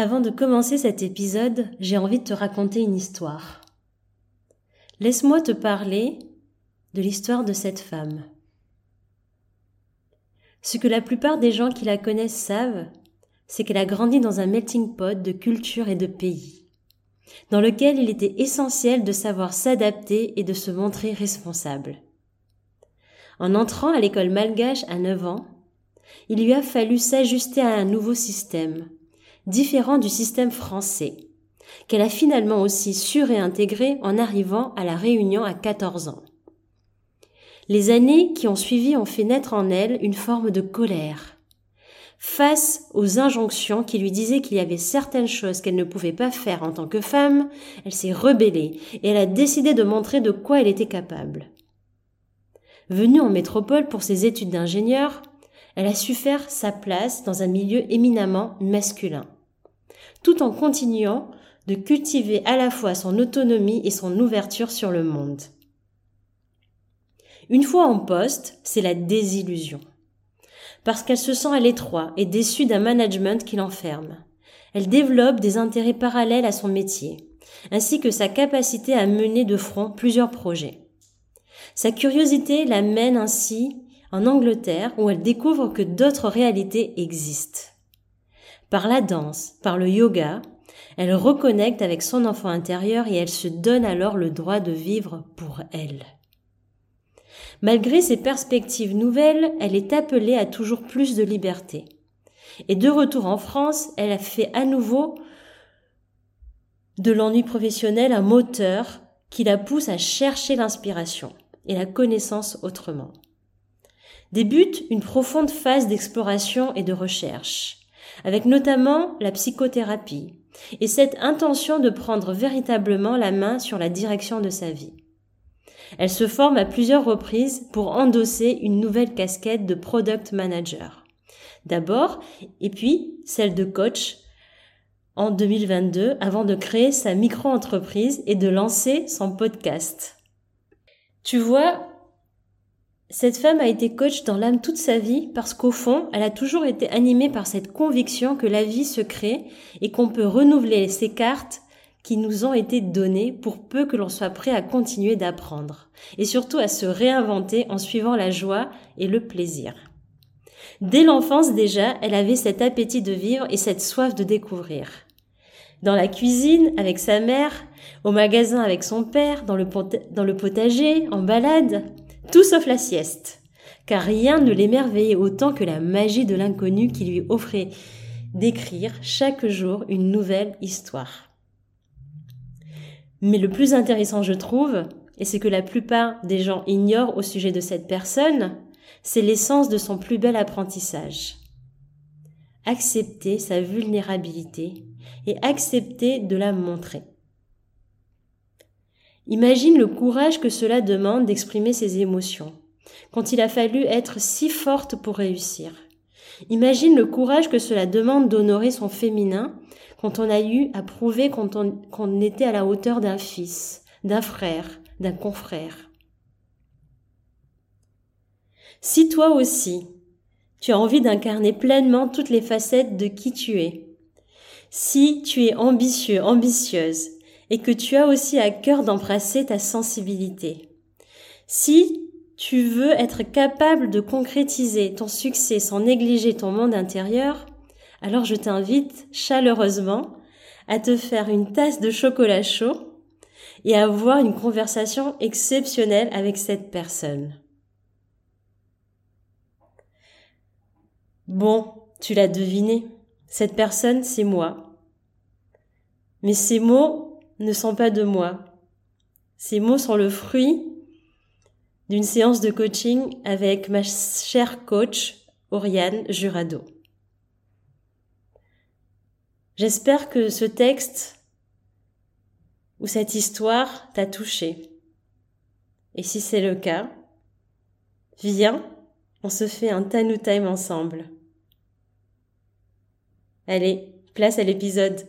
Avant de commencer cet épisode, j'ai envie de te raconter une histoire. Laisse-moi te parler de l'histoire de cette femme. Ce que la plupart des gens qui la connaissent savent, c'est qu'elle a grandi dans un melting pot de cultures et de pays, dans lequel il était essentiel de savoir s'adapter et de se montrer responsable. En entrant à l'école malgache à 9 ans, il lui a fallu s'ajuster à un nouveau système, différent du système français, qu'elle a finalement aussi su réintégrer en arrivant à la Réunion à 14 ans. Les années qui ont suivi ont fait naître en elle une forme de colère. Face aux injonctions qui lui disaient qu'il y avait certaines choses qu'elle ne pouvait pas faire en tant que femme, elle s'est rebellée et elle a décidé de montrer de quoi elle était capable. Venue en métropole pour ses études d'ingénieur, elle a su faire sa place dans un milieu éminemment masculin tout en continuant de cultiver à la fois son autonomie et son ouverture sur le monde. Une fois en poste, c'est la désillusion. Parce qu'elle se sent à l'étroit et déçue d'un management qui l'enferme. Elle développe des intérêts parallèles à son métier, ainsi que sa capacité à mener de front plusieurs projets. Sa curiosité la mène ainsi en Angleterre où elle découvre que d'autres réalités existent. Par la danse, par le yoga, elle reconnecte avec son enfant intérieur et elle se donne alors le droit de vivre pour elle. Malgré ses perspectives nouvelles, elle est appelée à toujours plus de liberté. Et de retour en France, elle a fait à nouveau de l'ennui professionnel un moteur qui la pousse à chercher l'inspiration et la connaissance autrement. Débute une profonde phase d'exploration et de recherche avec notamment la psychothérapie, et cette intention de prendre véritablement la main sur la direction de sa vie. Elle se forme à plusieurs reprises pour endosser une nouvelle casquette de product manager. D'abord, et puis celle de coach en 2022 avant de créer sa micro-entreprise et de lancer son podcast. Tu vois, cette femme a été coach dans l'âme toute sa vie parce qu'au fond, elle a toujours été animée par cette conviction que la vie se crée et qu'on peut renouveler ces cartes qui nous ont été données pour peu que l'on soit prêt à continuer d'apprendre et surtout à se réinventer en suivant la joie et le plaisir. Dès l'enfance déjà, elle avait cet appétit de vivre et cette soif de découvrir. Dans la cuisine avec sa mère, au magasin avec son père, dans le, dans le potager, en balade, tout sauf la sieste, car rien ne l'émerveillait autant que la magie de l'inconnu qui lui offrait d'écrire chaque jour une nouvelle histoire. Mais le plus intéressant, je trouve, et c'est que la plupart des gens ignorent au sujet de cette personne, c'est l'essence de son plus bel apprentissage. Accepter sa vulnérabilité et accepter de la montrer. Imagine le courage que cela demande d'exprimer ses émotions, quand il a fallu être si forte pour réussir. Imagine le courage que cela demande d'honorer son féminin quand on a eu à prouver qu'on était à la hauteur d'un fils, d'un frère, d'un confrère. Si toi aussi, tu as envie d'incarner pleinement toutes les facettes de qui tu es, si tu es ambitieux, ambitieuse, et que tu as aussi à cœur d'embrasser ta sensibilité. Si tu veux être capable de concrétiser ton succès sans négliger ton monde intérieur, alors je t'invite chaleureusement à te faire une tasse de chocolat chaud et à avoir une conversation exceptionnelle avec cette personne. Bon, tu l'as deviné, cette personne, c'est moi. Mais ces mots ne sont pas de moi. Ces mots sont le fruit d'une séance de coaching avec ma chère coach Oriane Jurado. J'espère que ce texte ou cette histoire t'a touché. Et si c'est le cas, viens, on se fait un Tanu Time ensemble. Allez, place à l'épisode.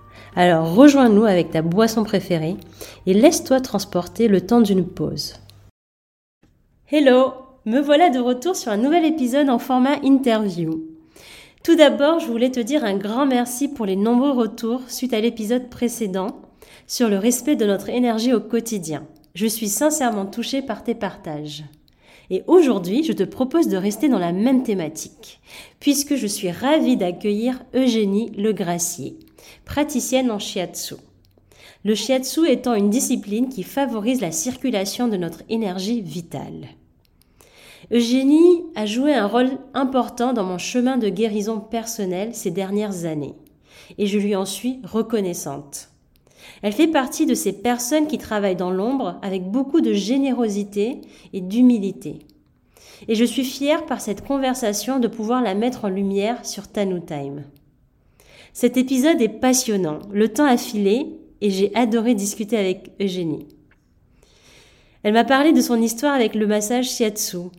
Alors rejoins-nous avec ta boisson préférée et laisse-toi transporter le temps d'une pause. Hello, me voilà de retour sur un nouvel épisode en format interview. Tout d'abord, je voulais te dire un grand merci pour les nombreux retours suite à l'épisode précédent sur le respect de notre énergie au quotidien. Je suis sincèrement touchée par tes partages. Et aujourd'hui, je te propose de rester dans la même thématique, puisque je suis ravie d'accueillir Eugénie Legracier, praticienne en shiatsu. Le shiatsu étant une discipline qui favorise la circulation de notre énergie vitale. Eugénie a joué un rôle important dans mon chemin de guérison personnelle ces dernières années, et je lui en suis reconnaissante. Elle fait partie de ces personnes qui travaillent dans l'ombre avec beaucoup de générosité et d'humilité. Et je suis fière par cette conversation de pouvoir la mettre en lumière sur Tanu Time. Cet épisode est passionnant, le temps a filé et j'ai adoré discuter avec Eugénie. Elle m'a parlé de son histoire avec le massage shiatsu,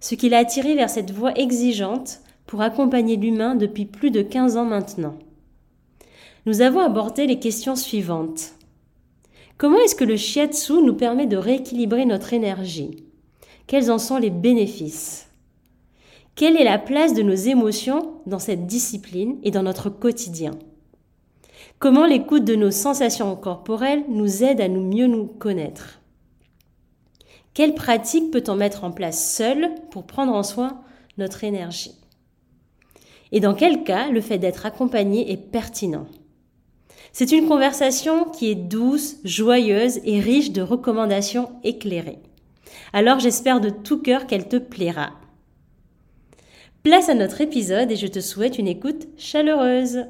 ce qui l'a attiré vers cette voie exigeante pour accompagner l'humain depuis plus de 15 ans maintenant. Nous avons abordé les questions suivantes. Comment est-ce que le shiatsu nous permet de rééquilibrer notre énergie? Quels en sont les bénéfices? Quelle est la place de nos émotions dans cette discipline et dans notre quotidien? Comment l'écoute de nos sensations corporelles nous aide à nous mieux nous connaître? Quelle pratique peut-on mettre en place seul pour prendre en soin notre énergie? Et dans quel cas le fait d'être accompagné est pertinent? C'est une conversation qui est douce, joyeuse et riche de recommandations éclairées. Alors j'espère de tout cœur qu'elle te plaira. Place à notre épisode et je te souhaite une écoute chaleureuse.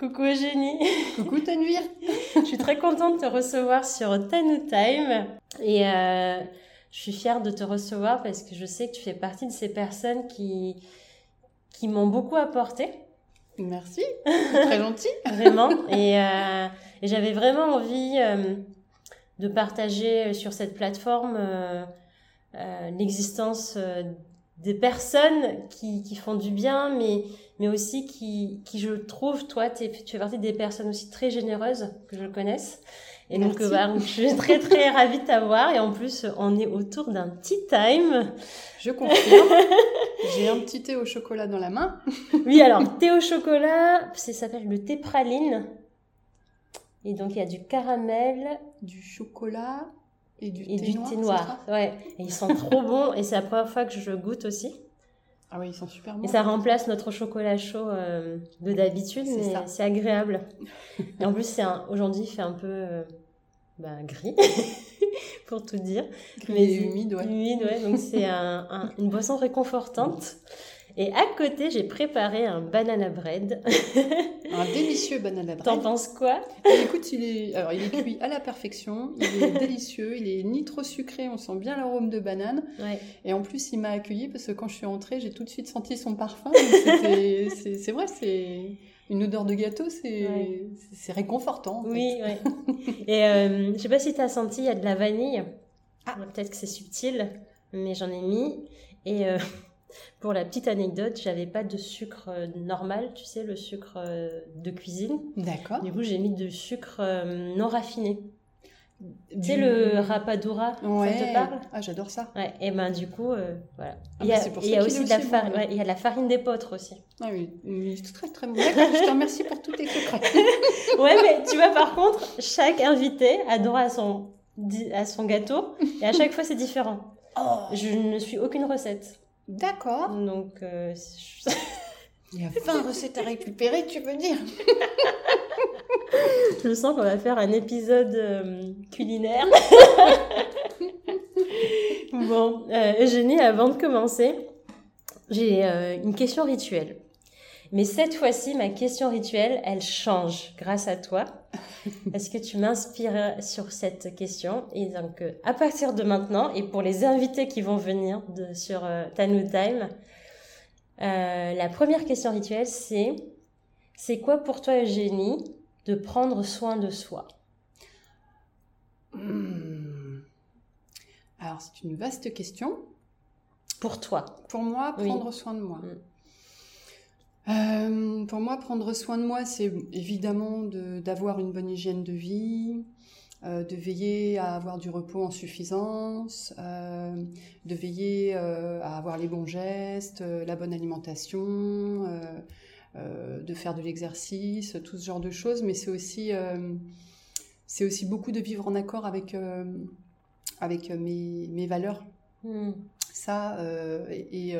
Coucou Eugénie. Coucou Tanvir. je suis très contente de te recevoir sur Tanu Time et euh, je suis fière de te recevoir parce que je sais que tu fais partie de ces personnes qui, qui m'ont beaucoup apporté. Merci, très gentil. vraiment. Et, euh, et j'avais vraiment envie euh, de partager sur cette plateforme euh, euh, l'existence euh, des personnes qui, qui font du bien, mais mais aussi qui, qui je trouve, toi, tu fais partie des personnes aussi très généreuses que je connaisse. Et donc, bah, je suis très, très ravie de t'avoir. Et en plus, on est autour d'un tea time. Je confirme. J'ai un petit thé au chocolat dans la main. oui, alors, thé au chocolat, ça s'appelle le thé praline. Et donc, il y a du caramel. Du chocolat et du, et thé, du noir, thé noir. Ouais. Et ils sont trop bons. Et c'est la première fois que je goûte aussi. Ah oui, ils sont super bons. Et ça remplace notre chocolat chaud euh, de d'habitude, mais c'est agréable. et en plus, aujourd'hui, il fait un peu euh, bah, gris, pour tout dire. Gris mais et humide, ouais. Humide, ouais. Donc c'est un, un, une boisson réconfortante. Et à côté, j'ai préparé un banana bread. un délicieux banana bread. T'en penses quoi? Et Écoute, il est, alors, il est cuit à la perfection, il est délicieux, il est ni trop sucré, on sent bien l'arôme de banane. Ouais. Et en plus, il m'a accueilli parce que quand je suis entrée, j'ai tout de suite senti son parfum. C'est vrai, c'est une odeur de gâteau, c'est ouais. réconfortant. En oui, ouais. Et euh, je sais pas si tu as senti, il y a de la vanille. Ah. Peut-être que c'est subtil, mais j'en ai mis. Et euh, pour la petite anecdote, j'avais pas de sucre euh, normal, tu sais, le sucre euh, de cuisine. D'accord. Du coup, j'ai mis du sucre euh, non raffiné. Du... Tu sais, le rapadura, ouais. ça te parle? Ah, j'adore ça. Ouais, et ben du coup, euh, voilà. Ah, il y a, bah, il y a aussi de la farine, ouais, il y a de la farine d'épeautre aussi. Ah oui, c'est très très bon. Je te remercie pour tous tes secrets. ouais, mais tu vois, par contre, chaque invité a droit à son, à son gâteau, et à chaque fois, c'est différent. Oh. Je ne suis aucune recette. D'accord. Donc, euh, je... il y a 20 recettes à récupérer, tu veux dire? Je sens qu'on va faire un épisode euh, culinaire. bon, euh, Eugénie, avant de commencer, j'ai euh, une question rituelle. Mais cette fois-ci, ma question rituelle, elle change grâce à toi. Est-ce que tu m'inspires sur cette question? Et donc, euh, à partir de maintenant, et pour les invités qui vont venir de, sur euh, Tanu Time, euh, la première question rituelle, c'est c'est quoi pour toi, Eugénie, de prendre soin de soi? Hmm. Alors, c'est une vaste question. Pour toi Pour moi, prendre soin de moi. Mm. Euh, pour moi, prendre soin de moi, c'est évidemment d'avoir une bonne hygiène de vie, euh, de veiller à avoir du repos en suffisance, euh, de veiller à avoir les bons gestes, la bonne alimentation, de faire de l'exercice, tout ce genre de choses. Mais c'est aussi, c'est aussi beaucoup de vivre en accord avec, avec mes, mes valeurs. Mm ça et,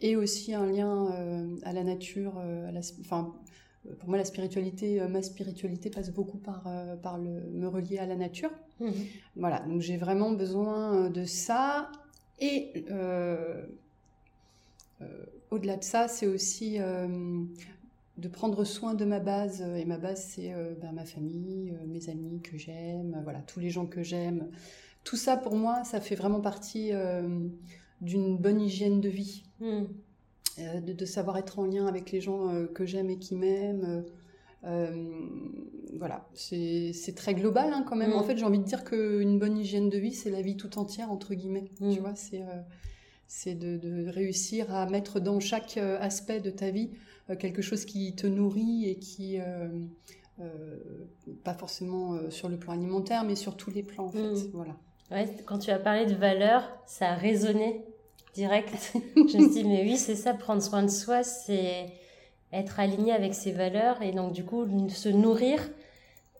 et, aussi un lien euh, à la nature, à la, enfin, pour moi, la spiritualité, ma spiritualité passe beaucoup par, par le, me relier à la nature. Mmh. Voilà, donc j'ai vraiment besoin de ça. Et au-delà de ça, c'est aussi de prendre soin de ma base. Et ma base, c'est ben, ma famille, mes amis que j'aime, voilà, tous les gens que j'aime tout ça pour moi, ça fait vraiment partie euh, d'une bonne hygiène de vie. Hmm. Euh, de, savoir être en lien avec les gens euh, que j'aime et qui m'aiment. voilà, c'est très global hein, quand même. En hmm. fait, j'ai envie de dire qu'une bonne hygiène de vie, c'est la vie tout entière, entre guillemets. Tu hmm. vois, c'est de, réussir à mettre dans chaque aspect de ta vie quelque chose qui te nourrit et qui, pas forcément sur le plan alimentaire, mais sur tous les plans en fait. Voilà. Ouais, quand tu as parlé de valeurs, ça a résonné direct. je me suis dit, mais oui, c'est ça, prendre soin de soi, c'est être aligné avec ses valeurs et donc du coup se nourrir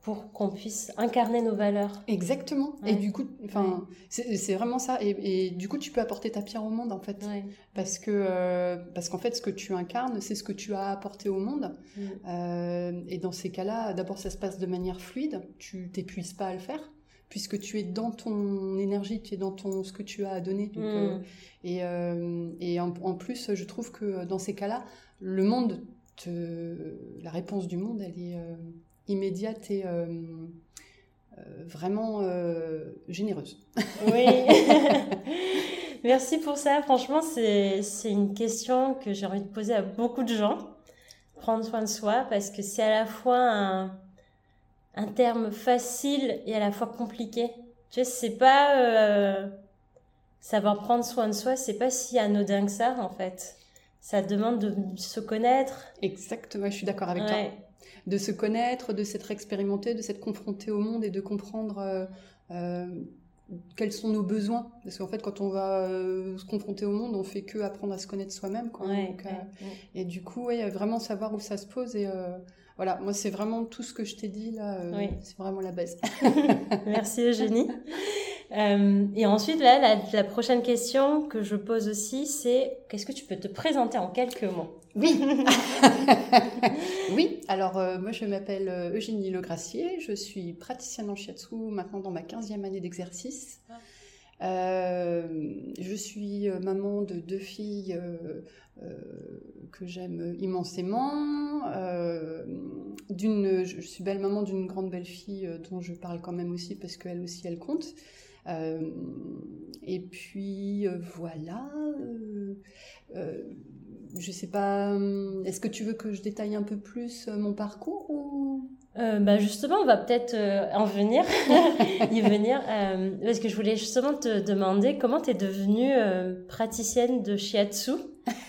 pour qu'on puisse incarner nos valeurs. Exactement. Et du coup, enfin, c'est vraiment ça. Et, du coup, tu peux apporter ta pierre au monde en fait, parce que euh, parce qu'en fait, ce que tu incarnes, c'est ce que tu as apporté au monde. Euh, et dans ces cas-là, d'abord, ça se passe de manière fluide. Tu t'épuises pas à le faire puisque tu es dans ton énergie, tu es dans ton ce que tu as à donner. Hmm. Euh, et, euh, et en, plus, je trouve que dans ces cas-là, le monde, te, la réponse du monde, elle est euh, immédiate et vraiment généreuse. Oui. Merci pour ça. Franchement, c'est une question que j'ai envie de poser à beaucoup de gens. Prendre soin de soi, parce que c'est à la fois un un terme facile et à la fois compliqué. Tu sais, c'est pas euh, savoir prendre soin de soi, c'est pas si anodin que ça en fait. Ça demande de se connaître. Exactement, je suis d'accord avec toi. De se connaître, de s'être expérimenté, de s'être confronté au monde et de comprendre euh, euh, quels sont nos besoins. Parce qu'en fait, quand on va se confronter au monde, on fait que apprendre à se connaître soi-même. et du coup, ouais, vraiment savoir où ça se pose et voilà, moi c'est vraiment tout ce que je t'ai dit là, euh, c'est vraiment la base. Merci Eugénie. Euh, et ensuite, là, la, prochaine question que je pose aussi, c'est qu'est-ce que tu peux te présenter en quelques mots? Oui. oui, alors euh, moi je m'appelle Eugénie Legracier, je suis praticienne en shiatsu maintenant dans ma 15e année d'exercice. je suis maman de deux filles euh, que j'aime immensément. Euh, d'une, je suis belle maman d'une grande belle fille euh, dont je parle quand même aussi parce qu'elle aussi elle compte. Et puis voilà. je sais pas. Est-ce que tu veux que je détaille un peu plus mon parcours ou? Bah justement, on va peut-être en venir, y venir, parce que je voulais justement te demander comment tu es devenue praticienne de shiatsu.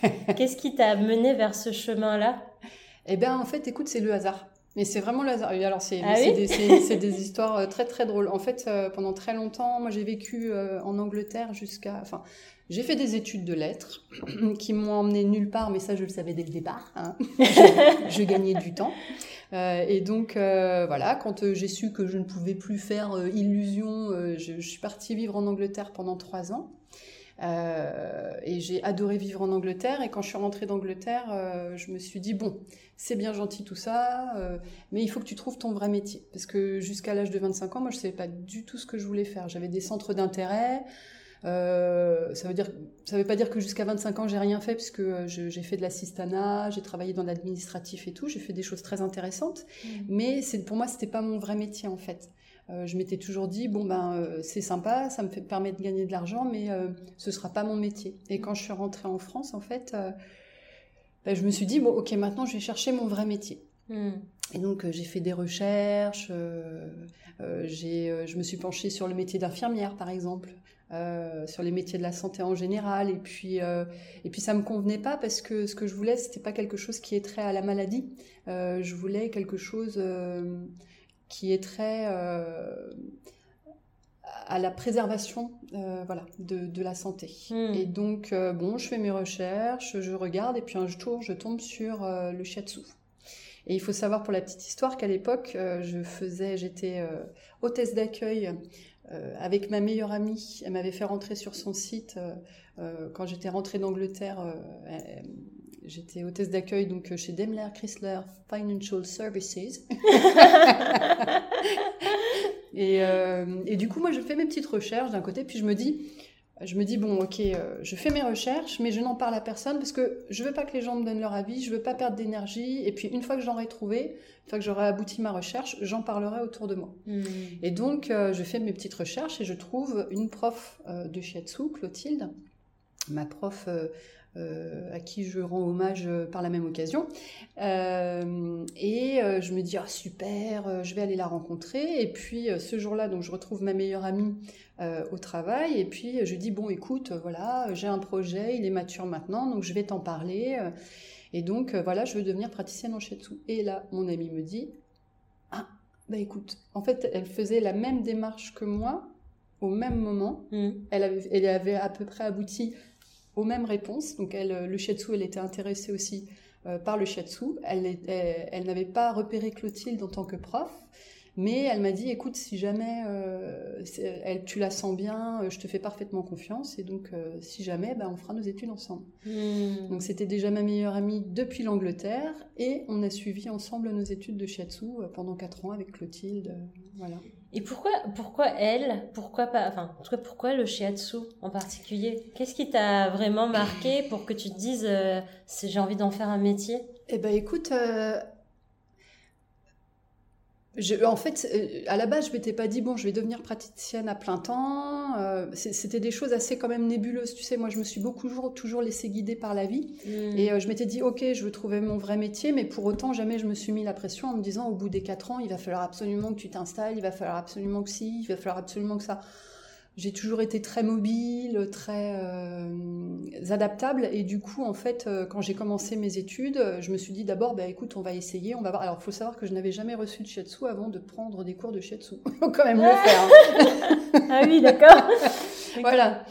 Qu'est-ce qui t'a mené vers ce chemin-là? Eh bien, en fait, écoute, c'est le hasard. Mais c'est vraiment le hasard. Alors, c'est ah des, histoires euh, très, très drôles. En fait, euh, pendant très longtemps, moi, j'ai vécu euh, en Angleterre jusqu'à... Enfin, j'ai fait des études de lettres qui m'ont emmené nulle part, mais ça, je le savais dès le départ. Hein. je, gagnais du temps. et donc, voilà, quand j'ai su que je ne pouvais plus faire illusion, je, je, suis partie vivre en Angleterre pendant trois ans. Et j'ai adoré vivre en Angleterre. Et quand je suis rentrée d'Angleterre, je me suis dit, bon, c'est bien gentil tout ça, euh, mais il faut que tu trouves ton vrai métier. Parce que jusqu'à l'âge de 25 ans, moi, je savais pas du tout ce que je voulais faire. J'avais des centres d'intérêt. Euh, ça veut dire, ça veut pas dire que jusqu'à 25 ans j'ai rien fait puisque j'ai fait de l'assistanat, j'ai travaillé dans l'administratif et tout, j'ai fait des choses très intéressantes. Mmh. Mais c'est pour moi c'était pas mon vrai métier en fait. Euh, je m'étais toujours dit bon ben euh, c'est sympa, ça me fait, permet de gagner de l'argent, mais euh, ce sera pas mon métier. Et quand je suis rentrée en France en fait, ben, je me suis dit bon ok maintenant je vais chercher mon vrai métier. Mmh. Et donc j'ai fait des recherches, j'ai, je me suis penchée sur le métier d'infirmière par exemple. Euh, sur les métiers de la santé en général et puis euh, et puis ça me convenait pas parce que ce que je voulais c'était pas quelque chose qui est trait à la maladie euh, je voulais quelque chose qui est trait à la préservation voilà de, de, la santé hmm. et donc bon je fais mes recherches je regarde et puis un jour je tombe sur le shiatsu et il faut savoir pour la petite histoire qu'à l'époque, je faisais, j'étais hôtesse d'accueil euh, avec ma meilleure amie. Elle m'avait fait rentrer sur son site euh, euh, quand j'étais rentrée d'Angleterre. J'étais hôtesse d'accueil donc chez Daimler Chrysler Financial Services. et, et, du coup, moi, je fais mes petites recherches d'un côté, puis je me dis, je me dis bon ok euh, je fais mes recherches mais je n'en parle à personne parce que je veux pas que les gens me donnent leur avis je veux pas perdre d'énergie et puis une fois que j'aurai trouvé une fois que j'aurai abouti ma recherche j'en parlerai autour de moi hmm. et donc euh, je fais mes petites recherches et je trouve une prof euh, de shiatsu Clotilde ma prof euh, à qui je rends hommage euh, par la même occasion. Euh, et je me dis, ah, super, je vais aller la rencontrer. Et puis ce jour-là, donc je retrouve ma meilleure amie au travail. Et puis je dis, bon, écoute, voilà, j'ai un projet, il est mature maintenant, donc je vais t'en parler. Et donc voilà, je veux devenir praticienne en shiatsu. Et là, mon amie me dit, ah, bah écoute, en fait, elle faisait la même démarche que moi au même moment. Mmh. Elle, avait, elle avait à peu près abouti aux mêmes réponses. Donc elle, le shiatsu, elle était intéressée aussi euh, par le shiatsu. Elle, elle, n'avait pas repéré Clotilde en tant que prof, mais elle m'a dit, écoute, si jamais euh, elle, tu la sens bien, euh, je te fais parfaitement confiance, et donc si jamais, ben, on fera nos études ensemble. Hmm. Donc c'était déjà ma meilleure amie depuis l'Angleterre, et on a suivi ensemble nos études de shiatsu pendant quatre ans avec Clotilde. voilà. Et pourquoi, pourquoi elle Pourquoi pas Enfin, en tout cas, pourquoi le shiatsu en particulier? Qu'est-ce qui t'a vraiment marqué pour que tu te dises euh, j'ai envie d'en faire un métier? Eh ben, écoute, euh, en fait, euh, à la base, je m'étais pas dit bon, je vais devenir praticienne à plein temps. Euh, c'était des choses assez quand même nébuleuses, tu sais. Moi, je me suis beaucoup toujours, toujours laissé guider par la vie, mm. et euh, je m'étais dit ok, je veux trouver mon vrai métier, mais pour autant, jamais je me suis mis la pression en me disant au bout des quatre ans, il va falloir absolument que tu t'installes, il va falloir absolument que si, il va falloir absolument que ça j'ai toujours été très mobile, très euh, adaptable. Et du coup, en fait, euh, quand j'ai commencé mes études, je me suis dit d'abord, bah, écoute, on va essayer, on va voir. Alors, il faut savoir que je n'avais jamais reçu de shiatsu avant de prendre des cours de shiatsu. Il faut quand même le faire. Hein. ah oui, d'accord. voilà.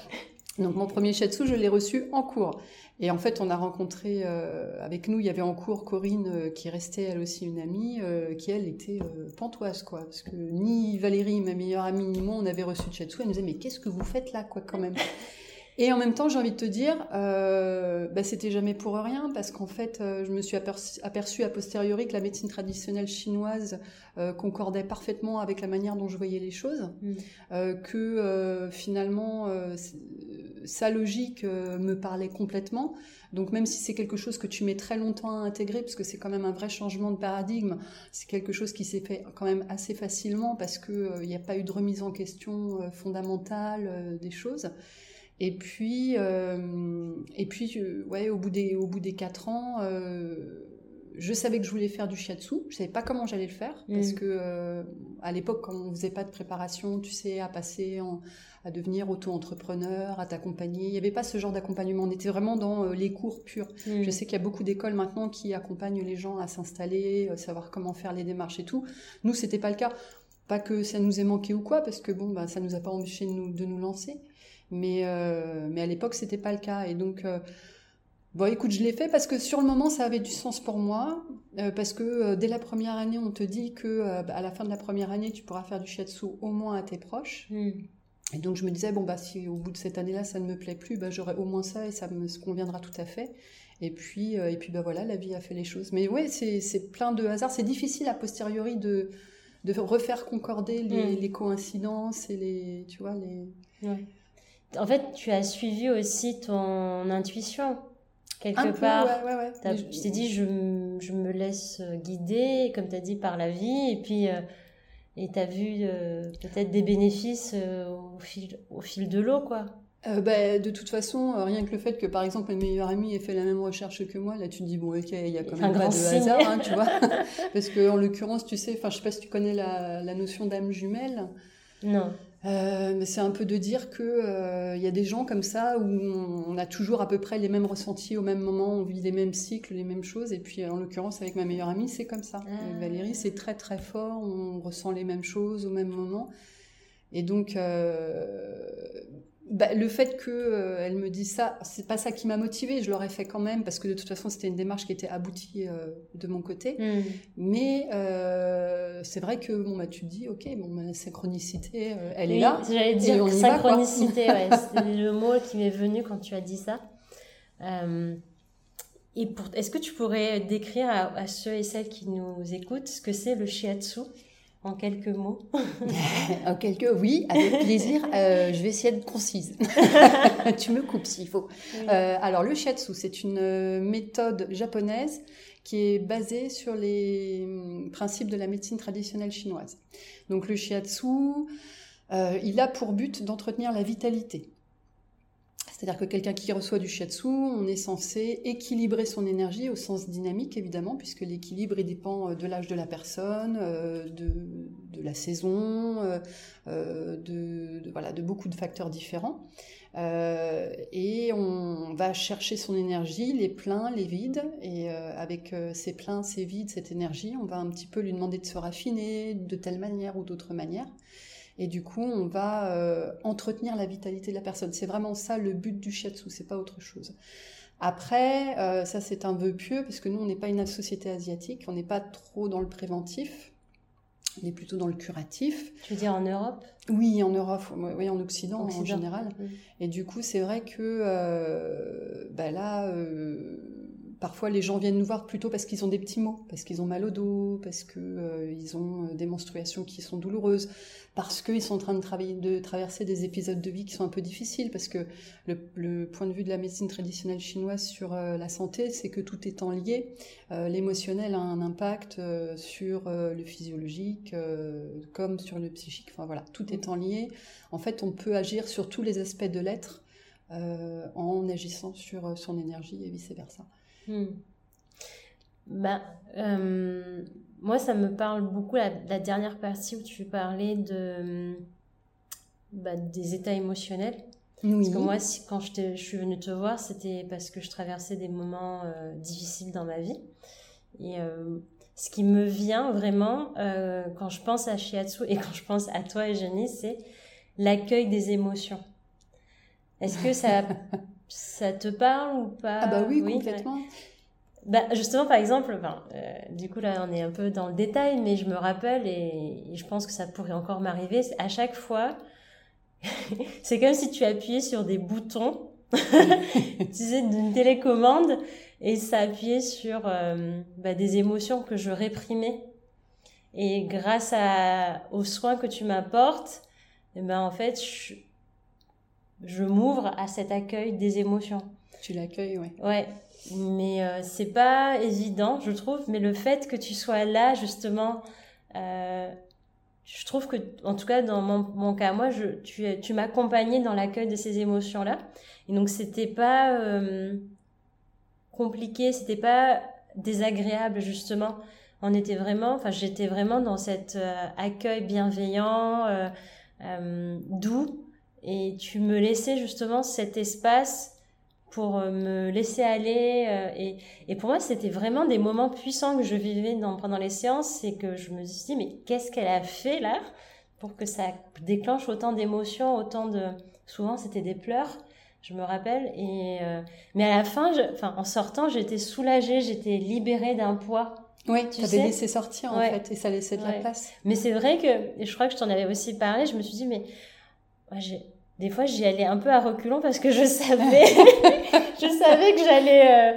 Donc, mon premier shiatsu, je l'ai reçu en cours. Et en fait, on a rencontré euh, avec nous, il y avait en cours Corinne euh, qui restait elle aussi une amie, euh, qui elle était pantoise quoi, parce que ni Valérie, ma meilleure amie, ni moi, on avait reçu de Chatsu. Elle nous disait mais qu'est-ce que vous faites là quoi quand même? Et en même temps, j'ai envie de te dire, bah, c'était jamais pour rien, parce qu'en fait, je me suis aperçue a posteriori que la médecine traditionnelle chinoise concordait parfaitement avec la manière dont je voyais les choses, mmh. que finalement sa logique euh, me parlait complètement. Donc même si c'est quelque chose que tu mets très longtemps à intégrer, parce que c'est quand même un vrai changement de paradigme, c'est quelque chose qui s'est fait quand même assez facilement parce qu'il euh, n'y a pas eu de remise en question euh, fondamentale des choses. Et puis, et puis ouais, au bout des, au bout des quatre ans, je savais que je voulais faire du shiatsu. Je savais pas comment j'allais le faire parce mm. que à l'époque, quand on faisait pas de préparation, tu sais, à passer en, à devenir auto-entrepreneur, à t'accompagner. Il n'y avait pas ce genre d'accompagnement. On était vraiment dans euh, les cours purs. Mm. Je sais qu'il y a beaucoup d'écoles maintenant qui accompagnent les gens à s'installer, euh, savoir comment faire les démarches et tout. Nous, c'était pas le cas. Pas que ça nous ait manqué ou quoi, parce que bon, bah, ça nous a pas empêché de nous, de nous lancer. Mais, euh, mais à l'époque, c'était pas le cas. Et donc, bon, écoute, je l'ai fait parce que sur le moment, ça avait du sens pour moi. parce que dès la première année, on te dit que à la fin de la première année, tu pourras faire du shiatsu au moins à tes proches. Mm. Et donc je me disais, bon, bah, si au bout de cette année-là, ça ne me plaît plus, bah, j'aurai au moins ça et ça me conviendra tout à fait. Et puis, euh, et puis bah, voilà, la vie a fait les choses. Mais oui, c'est plein de hasards. C'est difficile a posteriori de, de refaire concorder les, mm. les, coïncidences et les. Tu vois, les... en fait, tu as suivi aussi ton intuition quelque Un peu, part. ouais, je- Tu t'es dit, je, je me laisse guider, comme tu as dit, par la vie, et puis euh, et tu as vu euh, peut-être des bénéfices euh, au, fil, au fil de l'eau, quoi. Euh, bah, de toute façon, euh, rien que le fait que par exemple mes meilleurs amis aient fait la même recherche que moi, là tu te dis bon ok, il y a quand Un même pas grand de signe. hasard, hein, tu vois. Parce que en l'occurrence, tu sais, enfin je sais pas si tu connais la, la notion d'âme jumelle. Non. Euh, c'est un peu de dire que euh, y a des gens comme ça où on, on a toujours à peu près les mêmes ressentis au même moment, on vit les mêmes cycles, les mêmes choses. Et puis en l'occurrence avec ma meilleure amie, c'est comme ça. Ah. Valérie, c'est très très fort, on ressent les mêmes choses au même moment. Et donc euh, bah, le fait que euh, elle me dise ça, c'est pas ça qui m'a motivée. Je l'aurais fait quand même parce que de toute façon c'était une démarche qui était aboutie euh, de mon côté. Hmm. Mais euh, c'est vrai que bon bah tu te dis ok bon la synchronicité elle est là. J'allais dire quoi. synchronicité, ouais, c'était le mot qui m'est venu quand tu as dit ça. Et pour, est-ce que tu pourrais décrire à, à ceux et celles qui nous écoutent ce que c'est le shiatsu? En quelques mots En quelques oui avec plaisir. Euh, je vais essayer d'être concise. tu me coupes s'il faut. Euh, alors le shiatsu c'est une euh, méthode japonaise qui est basée sur les hum, principes de la médecine traditionnelle chinoise. Donc le shiatsu euh, il a pour but d'entretenir la vitalité. C'est-à-dire que quelqu'un qui reçoit du shiatsu, on est censé équilibrer son énergie au sens dynamique, évidemment, puisque l'équilibre il dépend euh, de l'âge de la personne, euh, de, la saison, euh, de, beaucoup de facteurs différents. Et on va chercher son énergie, les pleins, les vides, et avec ces pleins, ces vides, cette énergie, on va un petit peu lui demander de se raffiner de telle manière ou d'autre manière. Et du coup, on va euh, entretenir la vitalité de la personne. C'est vraiment ça le but du shiatsu, c'est pas autre chose. Après, euh, ça c'est un vœu pieux, parce que nous, on n'est pas une société asiatique, on n'est pas trop dans le préventif, on est plutôt dans le curatif. Tu veux dire en Europe? Oui, en Europe, oui, en Occident, en général. Et du coup, c'est vrai que euh, bah là, parfois les gens viennent nous voir plutôt parce qu'ils ont des petits maux, parce qu'ils ont mal au dos, parce que euh, ils ont euh, des menstruations qui sont douloureuses, parce qu'ils sont en train de, travailler, de traverser des épisodes de vie qui sont un peu difficiles, parce que le, le point de vue de la médecine traditionnelle chinoise sur euh, la santé, c'est que tout étant lié, l'émotionnel a un impact sur le physiologique comme sur le psychique. Enfin voilà, tout étant lié, en fait, on peut agir sur tous les aspects de l'être euh, en agissant sur son énergie et vice versa. Hmm. Ben, euh, moi, ça me parle beaucoup la, la dernière partie où tu parlais de, bah, des états émotionnels. Oui. Parce que moi, si, quand je, je suis venue te voir, c'était parce que je traversais des moments euh, difficiles dans ma vie. Et euh, ce qui me vient vraiment quand je pense à Shiatsu et quand je pense à toi, Eugénie, c'est l'accueil des émotions. Est-ce que ça, ça te parle ou pas? Ah bah oui, complètement. Bah, justement, par exemple, euh, du coup là on est un peu dans le détail, mais je me rappelle et, et je pense que ça pourrait encore m'arriver. À chaque fois, c'est comme si tu appuyais sur des boutons, tu sais, d'une télécommande, et ça appuyait sur euh, bah, des émotions que je réprimais. Et grâce à, aux soins que tu m'apportes, eh ben, en fait, je, je m'ouvre à cet accueil des émotions. Tu l'accueilles, ouais. Ouais, mais euh, c'est pas évident, je trouve. Mais le fait que tu sois là, justement, euh, je trouve que, en tout cas, dans mon, mon cas, moi, je, tu, tu m'accompagnais dans l'accueil de ces émotions-là. Et donc, c'était pas euh, compliqué, c'était pas désagréable, justement. On était vraiment, enfin, j'étais vraiment dans cet euh, accueil bienveillant, euh, doux. Et tu me laissais justement cet espace pour euh, me laisser aller. euh, et, et pour moi, c'était vraiment des moments puissants que je vivais dans, pendant les séances. C'est que je me suis dit, mais qu'est-ce qu'elle a fait là pour que ça déclenche autant d'émotions, autant de... Souvent, c'était des pleurs, je me rappelle. Et, euh, Mais à la fin, je... enfin, en sortant, j'étais soulagée, j'étais libérée d'un poids. Oui, Tu avais sais? laissé sortir en Ouais. fait, et ça laissait de la Ouais. place. Mais c'est vrai que, et je crois que je t'en avais aussi parlé, je me suis dit, mais j'ai- des fois, j'y allais un peu à reculons parce que je savais, je savais que j'allais, euh,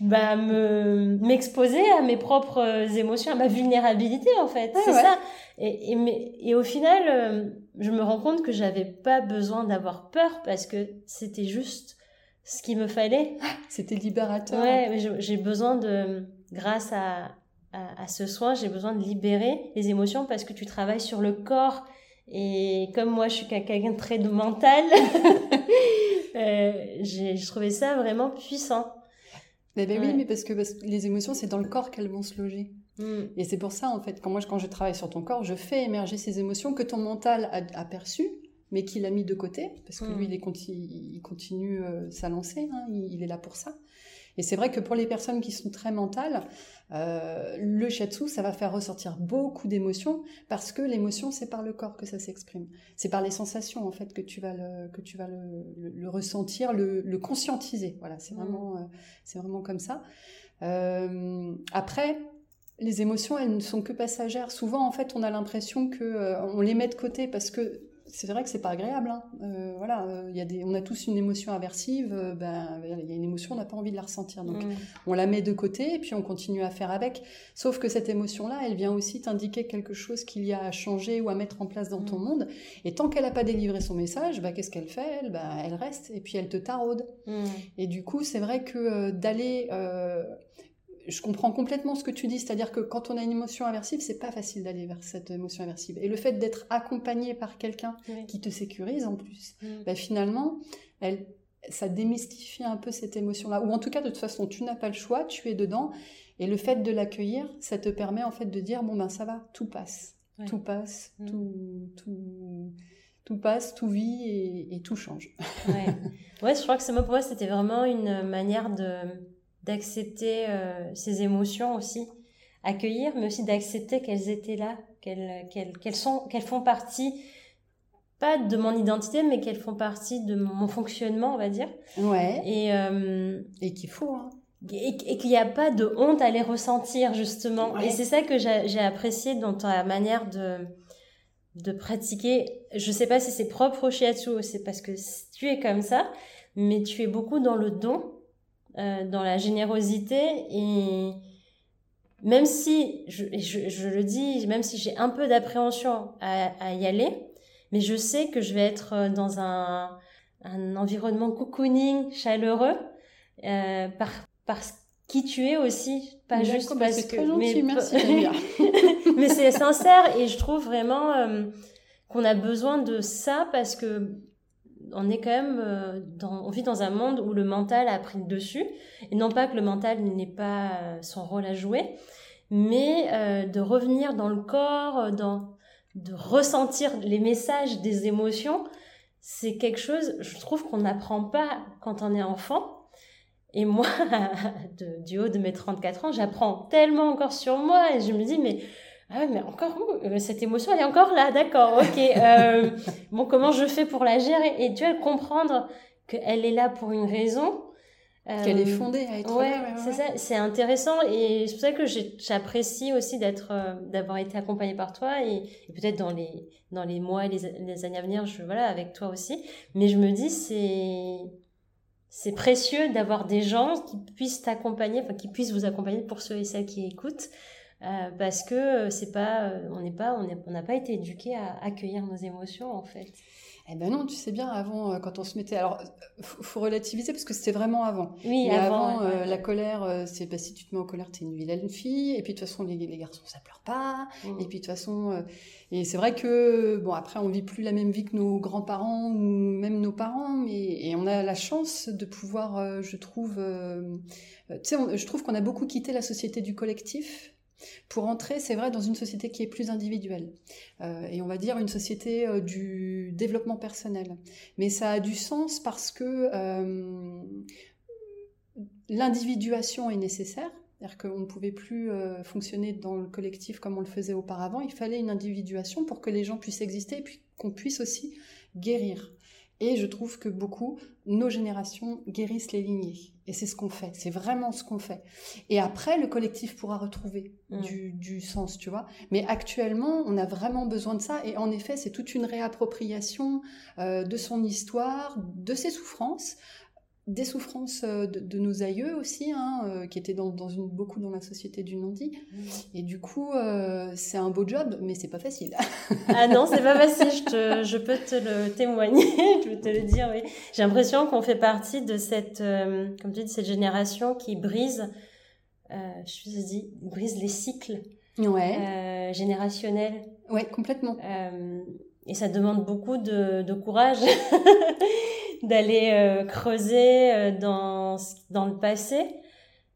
bah, me m'exposer à mes propres émotions, à ma vulnérabilité en fait. c'est ça. Et, et, mais, et au final, euh, je me rends compte que j'avais pas besoin d'avoir peur parce que c'était juste ce qu'il me fallait. C'était libérateur. Ouais, mais j'ai besoin de, grâce à, à, à ce soin, j'ai besoin de libérer les émotions parce que tu travailles sur le corps. Et comme moi, je suis quelqu'un de très mental, euh, j'ai trouvé ça vraiment puissant. Mais ben oui, mais parce que, les émotions, c'est dans le corps qu'elles vont se loger. Mm. Et c'est pour ça, en fait, quand moi, quand je travaille sur ton corps, je fais émerger ces émotions que ton mental a, perçues, mais qu'il a mis de côté, parce que lui, mm. il, est, il continue euh, sa lancée, hein, il, est là pour ça. Et c'est vrai que pour les personnes qui sont très mentales, euh, le shiatsu, ça va faire ressortir beaucoup d'émotions parce que l'émotion, c'est par le corps que ça s'exprime. C'est par les sensations, en fait, que tu vas le, que tu vas le, ressentir, le, conscientiser. Voilà, c'est mm. vraiment, euh, c'est vraiment comme ça. Euh, après, les émotions, elles ne sont que passagères. Souvent, en fait, on a l'impression que on les met de côté parce que c'est vrai que c'est pas agréable. Hein. Euh, voilà, euh, y a des, on a tous une émotion aversive. Euh, ben, il y a une émotion, on n'a pas envie de la ressentir, donc mm. on la met de côté et puis on continue à faire avec. Sauf que cette émotion-là, elle vient aussi t'indiquer quelque chose qu'il y a à changer ou à mettre en place dans ton mm. monde. Et tant qu'elle n'a pas délivré son message, ben, qu'est-ce qu'elle fait? Elle, ben, elle reste et puis elle te taraude. Mm. Et du coup, c'est vrai que d'aller je comprends complètement ce que tu dis, c'est-à-dire que quand on a une émotion aversive, c'est pas facile d'aller vers cette émotion aversive. Et le fait d'être accompagné par quelqu'un qui te sécurise en plus, mm. ben finalement, elle, ça démystifie un peu cette émotion-là. Ou en tout cas, de toute façon, tu n'as pas le choix, tu es dedans. Et le fait de l'accueillir, ça te permet en fait de dire bon ben ça va, tout passe, tout passe, mm. tout, tout, tout passe, tout vit et, tout change. ouais. ouais, je crois que ce mot pour moi c'était vraiment une manière de d'accepter euh, ces émotions aussi, accueillir, mais aussi d'accepter qu'elles étaient là, qu'elles qu'elles sont qu'elles font partie pas de mon identité, mais qu'elles font partie de mon fonctionnement, on va dire. Ouais. Et euh, et qu'il faut. Hein. Et, qu'il n'y a pas de honte à les ressentir justement. Et c'est ça que j'ai apprécié dans ta manière de de pratiquer. Je sais pas si c'est propre au shiatsu, c'est parce que tu es comme ça, mais tu es beaucoup dans le don euh, dans la générosité et même si, je, je, le dis, même si j'ai un peu d'appréhension à, à, y aller, mais je sais que je vais être euh, dans un, un environnement cocooning, chaleureux, euh, par, par qui tu es aussi, pas juste bah, parce que... mais, merci mais c'est sincère et je trouve vraiment euh, qu'on a besoin de ça parce que on est quand même euh, on vit dans un monde où le mental a pris le dessus. Et non pas que le mental n'ait pas euh, son rôle à jouer mais euh, de revenir dans le corps dans de ressentir les messages des émotions c'est quelque chose je trouve qu'on n'apprend pas quand on est enfant. Et moi du haut de mes 34 ans j'apprends tellement encore sur moi et je me dis mais ah mais encore, euh, cette émotion, elle est encore là, d'accord, ok. Euh, bon, comment je fais pour la gérer Et tu vois, comprendre qu'elle est là pour une raison. Euh, Qu'elle est fondée à être ouais, là. c'est ça, c'est intéressant et c'est pour ça que j'apprécie aussi d'être, euh, d'avoir été accompagnée par toi et, peut-être dans les, dans les mois et les, les, années à venir, je, voilà, avec toi aussi. Mais je me dis, c'est, c'est précieux d'avoir des gens qui puissent t'accompagner, enfin, qui puissent vous accompagner pour ceux et celles qui écoutent. Euh, parce que euh, c'est pas, euh, on n'est pas, on n'a pas été éduqué à accueillir nos émotions en fait. Eh ben non, tu sais bien, avant, quand on se mettait... Alors, faut, faut relativiser parce que c'était vraiment avant. Oui, avant. la colère, c'est bah, si tu te mets en colère, t'es une vilaine fille. Et puis, de toute façon, les, les garçons, ça pleure pas. Mm. Et puis, de toute façon... et c'est vrai que, bon, après, on vit plus la même vie que nos grands-parents ou même nos parents. Mais, et on a la chance de pouvoir, je trouve... tu sais, je trouve qu'on a beaucoup quitté la société du collectif pour entrer, c'est vrai, dans une société qui est plus individuelle, euh, et on va dire une société euh, du développement personnel. Mais ça a du sens parce que euh, l'individuation est nécessaire, c'est-à-dire qu'on ne pouvait plus fonctionner dans le collectif comme on le faisait auparavant, il fallait une individuation pour que les gens puissent exister et qu'on puisse aussi guérir. Et je trouve que beaucoup, nos générations guérissent les lignées. Et c'est ce qu'on fait, c'est vraiment ce qu'on fait. Et après, le collectif pourra retrouver mm. du, sens, tu vois. Mais actuellement, on a vraiment besoin de ça. Et en effet, c'est toute une réappropriation euh, de son histoire, de ses souffrances, des souffrances euh, de, nos aïeux aussi, hein, euh, qui étaient dans, une, beaucoup dans la société du non-dit. Et du coup, euh, c'est un beau job, mais c'est pas facile. ah non, c'est pas facile, je, je, peux te le témoigner, je peux te le dire, oui. J'ai l'impression qu'on fait partie de cette, comme tu dis, cette génération qui brise, je te dis, brise les cycles ouais. générationnels. Ouais, complètement. et ça demande beaucoup de, de courage d'aller euh, creuser euh, dans, dans le passé.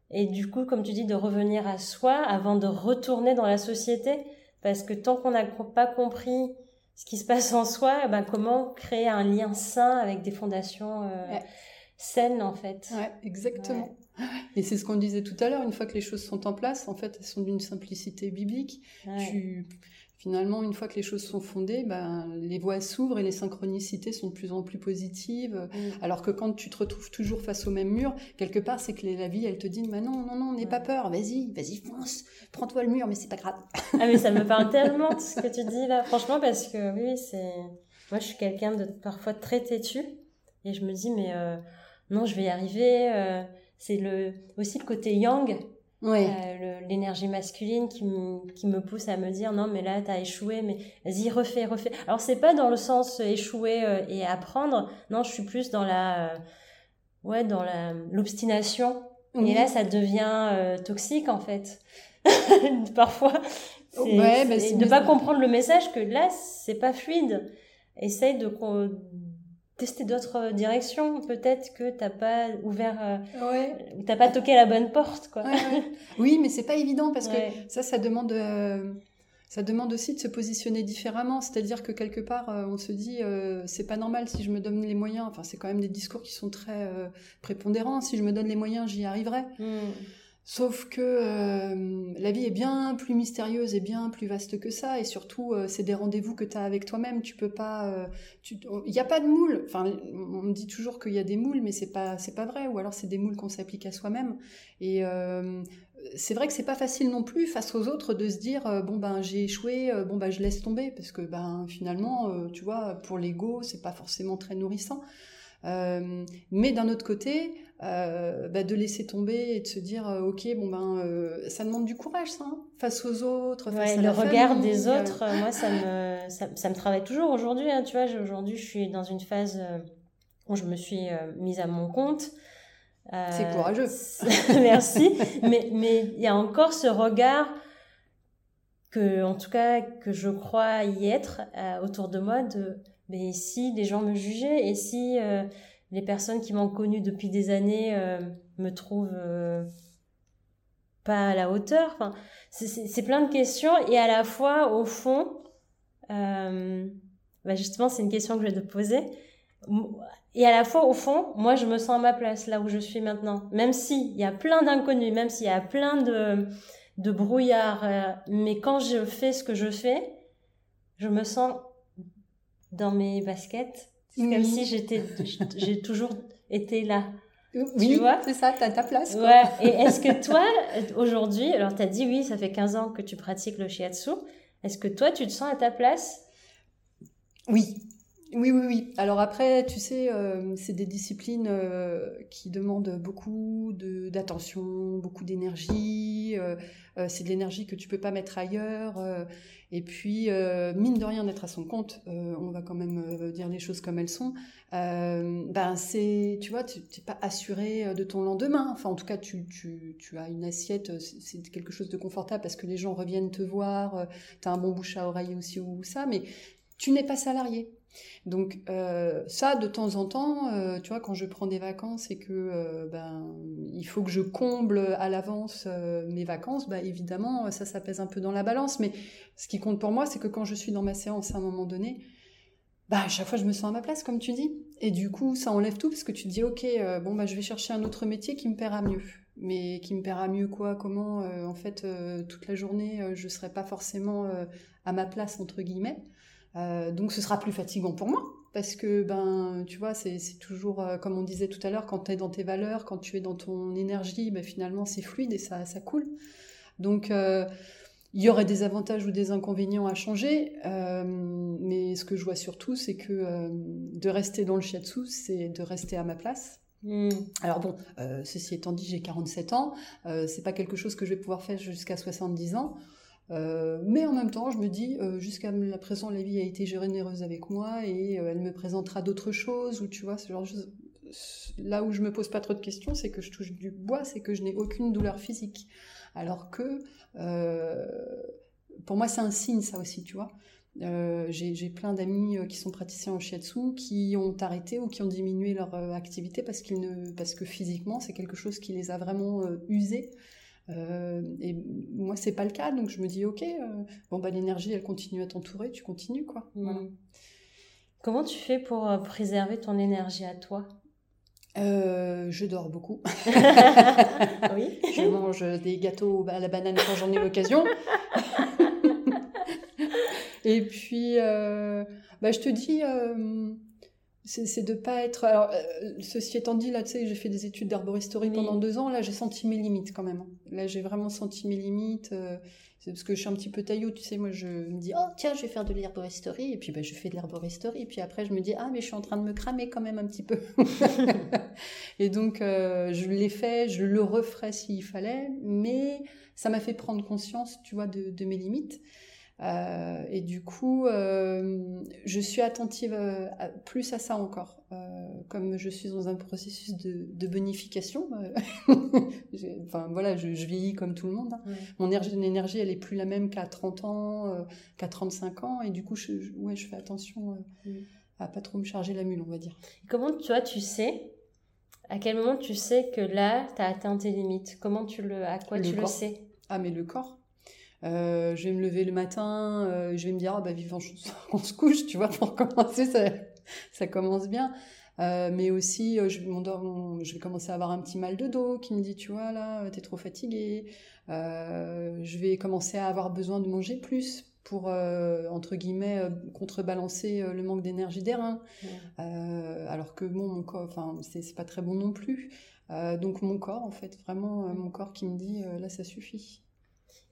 Et du coup, comme tu dis, de revenir à soi avant de retourner dans la société. Parce que tant qu'on n'a pas compris ce qui se passe en soi, eh ben comment créer un lien sain avec des fondations euh, saines, en fait? Ouais, exactement. Et c'est ce qu'on disait tout à l'heure, une fois que les choses sont en place, en fait, elles sont d'une simplicité biblique. Tu, finalement, une fois que les choses sont fondées, ben, les voies s'ouvrent et les synchronicités sont de plus en plus positives. Mm. Alors que quand tu te retrouves toujours face au même mur, quelque part, c'est que la vie, elle te dit, non, non, non, n'aie pas peur, vas-y, vas-y, fonce, prends-toi le mur, mais c'est pas grave. ah, mais ça me parle tellement de ce que tu dis là, franchement, parce que oui, c'est. Moi, je suis quelqu'un de parfois très têtu et je me dis, mais euh, non, je vais y arriver. Euh, c'est le, aussi le côté yang Ouais. Euh, l'énergie masculine qui me, qui me pousse à me dire non mais là t'as échoué mais vas-y refais refais. Alors c'est pas dans le sens échouer euh, et apprendre. Non je suis plus dans la euh, ouais dans la l'obstination. Et là ça devient toxique en fait. Parfois ouais, bah, de pas comprendre le message que là c'est pas fluide. Essaye de tester d'autres euh, directions. Peut-être que t'as pas ouvert, euh, ouais. t'as pas toqué la bonne porte, quoi. oui, mais c'est pas évident parce que ça, ça demande, euh, ça demande aussi de se positionner différemment. C'est-à-dire que quelque part, on se dit, c'est pas normal si je me donne les moyens. Enfin, c'est quand même des discours qui sont très prépondérants. Si je me donne les moyens, j'y arriverai. Hmm. Sauf que euh, la vie est bien plus mystérieuse et bien plus vaste que ça, et surtout euh, c'est des rendez-vous que tu as avec toi-même. Tu peux pas, euh, il n'y a pas de moule. Enfin, on me dit toujours qu'il y a des moules, mais c'est pas, pas vrai. Ou alors c'est des moules qu'on s'applique à soi-même. Et c'est vrai que c'est pas facile non plus face aux autres de se dire bon ben j'ai échoué, bon ben je laisse tomber parce que ben finalement, tu vois, pour l'ego c'est pas forcément très nourrissant. Mais d'un autre côté, euh, bah, de laisser tomber et de se dire euh, ok bon ben euh, ça demande du courage ça hein, face aux autres face le regard des autres moi ça me ça, me travaille toujours aujourd'hui hein, tu vois aujourd'hui je suis dans une phase où je me suis mise à mon compte. C'est courageux. Merci. Mais mais il y a encore ce regard que en tout cas que je crois y être autour de moi de mais si les gens me jugeaient et si les personnes qui m'ont connue depuis des années euh, me trouvent euh, pas à la hauteur. Enfin, c'est plein de questions et à la fois, au fond, euh, bah justement, c'est une question que je vais te poser. Et à la fois, au fond, moi, je me sens à ma place là où je suis maintenant. Même s'il y a plein d'inconnus, même s'il y a plein de, de brouillard, mais quand je fais ce que je fais, je me sens dans mes baskets c'est comme si j'étais, j'ai toujours été là. Oui, c'est ça, tu as ta place. Ouais. Et est-ce que toi, aujourd'hui, alors tu as dit oui, ça fait 15 ans que tu pratiques le shiatsu. Est-ce que toi, tu te sens à ta place? Oui. Oui, oui, oui. Alors après, tu sais, euh, c'est des disciplines euh, qui demandent beaucoup d'attention, beaucoup d'énergie. Euh, c'est de l'énergie que tu peux pas mettre ailleurs. Et puis, euh, mine de rien d'être à son compte, euh, on va quand même euh, dire les choses comme elles sont. ben c'est, tu vois, tu n'es pas assuré de ton lendemain. Enfin, en tout cas, tu, as une assiette, c'est quelque chose de confortable parce que les gens reviennent te voir, tu as un bon bouche à oreille aussi ou ça, mais tu n'es pas salarié. Donc euh, ça, de temps en temps, euh, tu vois, quand je prends des vacances et que euh, ben il faut que je comble à l'avance mes vacances, bah évidemment ça, ça pèse un peu dans la balance. Mais ce qui compte pour moi, c'est que quand je suis dans ma séance à un moment donné, bah à chaque fois je me sens à ma place, comme tu dis. Et du coup, ça enlève tout parce que tu te dis, ok, bon bah je vais chercher un autre métier qui me paiera mieux. Mais qui me paiera mieux quoi Comment En fait, toute la journée, je serai pas forcément à ma place entre guillemets. Euh, donc ce sera plus fatigant pour moi parce que ben tu vois c'est toujours euh, comme on disait tout à l'heure quand tu es dans tes valeurs quand tu es dans ton énergie ben, finalement c'est fluide et ça ça coule donc euh, il y aurait des avantages ou des inconvénients à changer mais ce que je vois surtout c'est que de rester dans le shiatsu c'est de rester à ma place Hmm. Alors bon, ceci étant dit, j'ai 47 ans, c'est pas quelque chose que je vais pouvoir faire jusqu'à 70 ans. Mais en même temps, je me dis, jusqu'à la présent, la vie a été généreuse avec moi et elle me présentera d'autres choses, là où je me pose pas trop de questions, c'est que je touche du bois, c'est que je n'ai aucune douleur physique. Alors que euh, pour moi, c'est un signe, ça aussi, tu vois. Euh, j'ai plein d'amis euh, qui sont praticiens en shiatsu qui ont arrêté ou qui ont diminué leur activité parce que physiquement, c'est quelque chose qui les a vraiment usés. Et moi, c'est pas le cas, donc je me dis, ok, bon, bah, l'énergie, elle continue à t'entourer, tu continues, quoi. Mmh. Comment tu fais pour préserver ton énergie à toi? Euh, je dors beaucoup. oui. Je mange des gâteaux à la banane quand j'en ai l'occasion. Et puis, euh, bah, je te dis, euh, c'est de pas être. Alors, ceci étant dit, là, tu sais, j'ai fait des études d'herboristerie pendant deux ans. Là, j'ai senti mes limites quand même. Là, j'ai vraiment senti mes limites. C'est parce que je suis un petit peu taillot, tu sais, moi je me dis, oh tiens, je vais faire de l'herboristerie, et puis ben, je fais de l'herboristerie, et puis après je me dis, ah mais je suis en train de me cramer quand même un petit peu. et donc euh, je l'ai fait, je le referai s'il fallait, mais ça m'a fait prendre conscience, tu vois, de mes limites. Euh, et du coup, euh, je suis attentive euh, plus à ça encore. comme je suis dans un processus de, bonification, enfin voilà, je, vieillis comme tout le monde. Hein. Mon énergie, elle est plus la même qu'à 30 ans, qu'à 35 ans, et du coup, je, ouais, je fais attention à pas trop me charger la mule, on va dire. Comment tu vois, tu sais à quel moment tu sais que là, tu as atteint tes limites? Comment tu le, à quoi tu le sais? Ah, mais le corps? Euh, je vais me lever le matin, euh, je vais me dire, ah bah vivant, on se couche, tu vois, pour commencer, ça, ça commence bien. Euh, mais aussi, je, je vais commencer à avoir un petit mal de dos qui me dit, tu vois, là, t'es trop fatigué. je vais commencer à avoir besoin de manger plus pour, entre guillemets, contrebalancer le manque d'énergie des reins. alors que, bon, mon corps, enfin, c'est pas très bon non plus. donc mon corps, en fait, vraiment, mon corps qui me dit, là, ça suffit.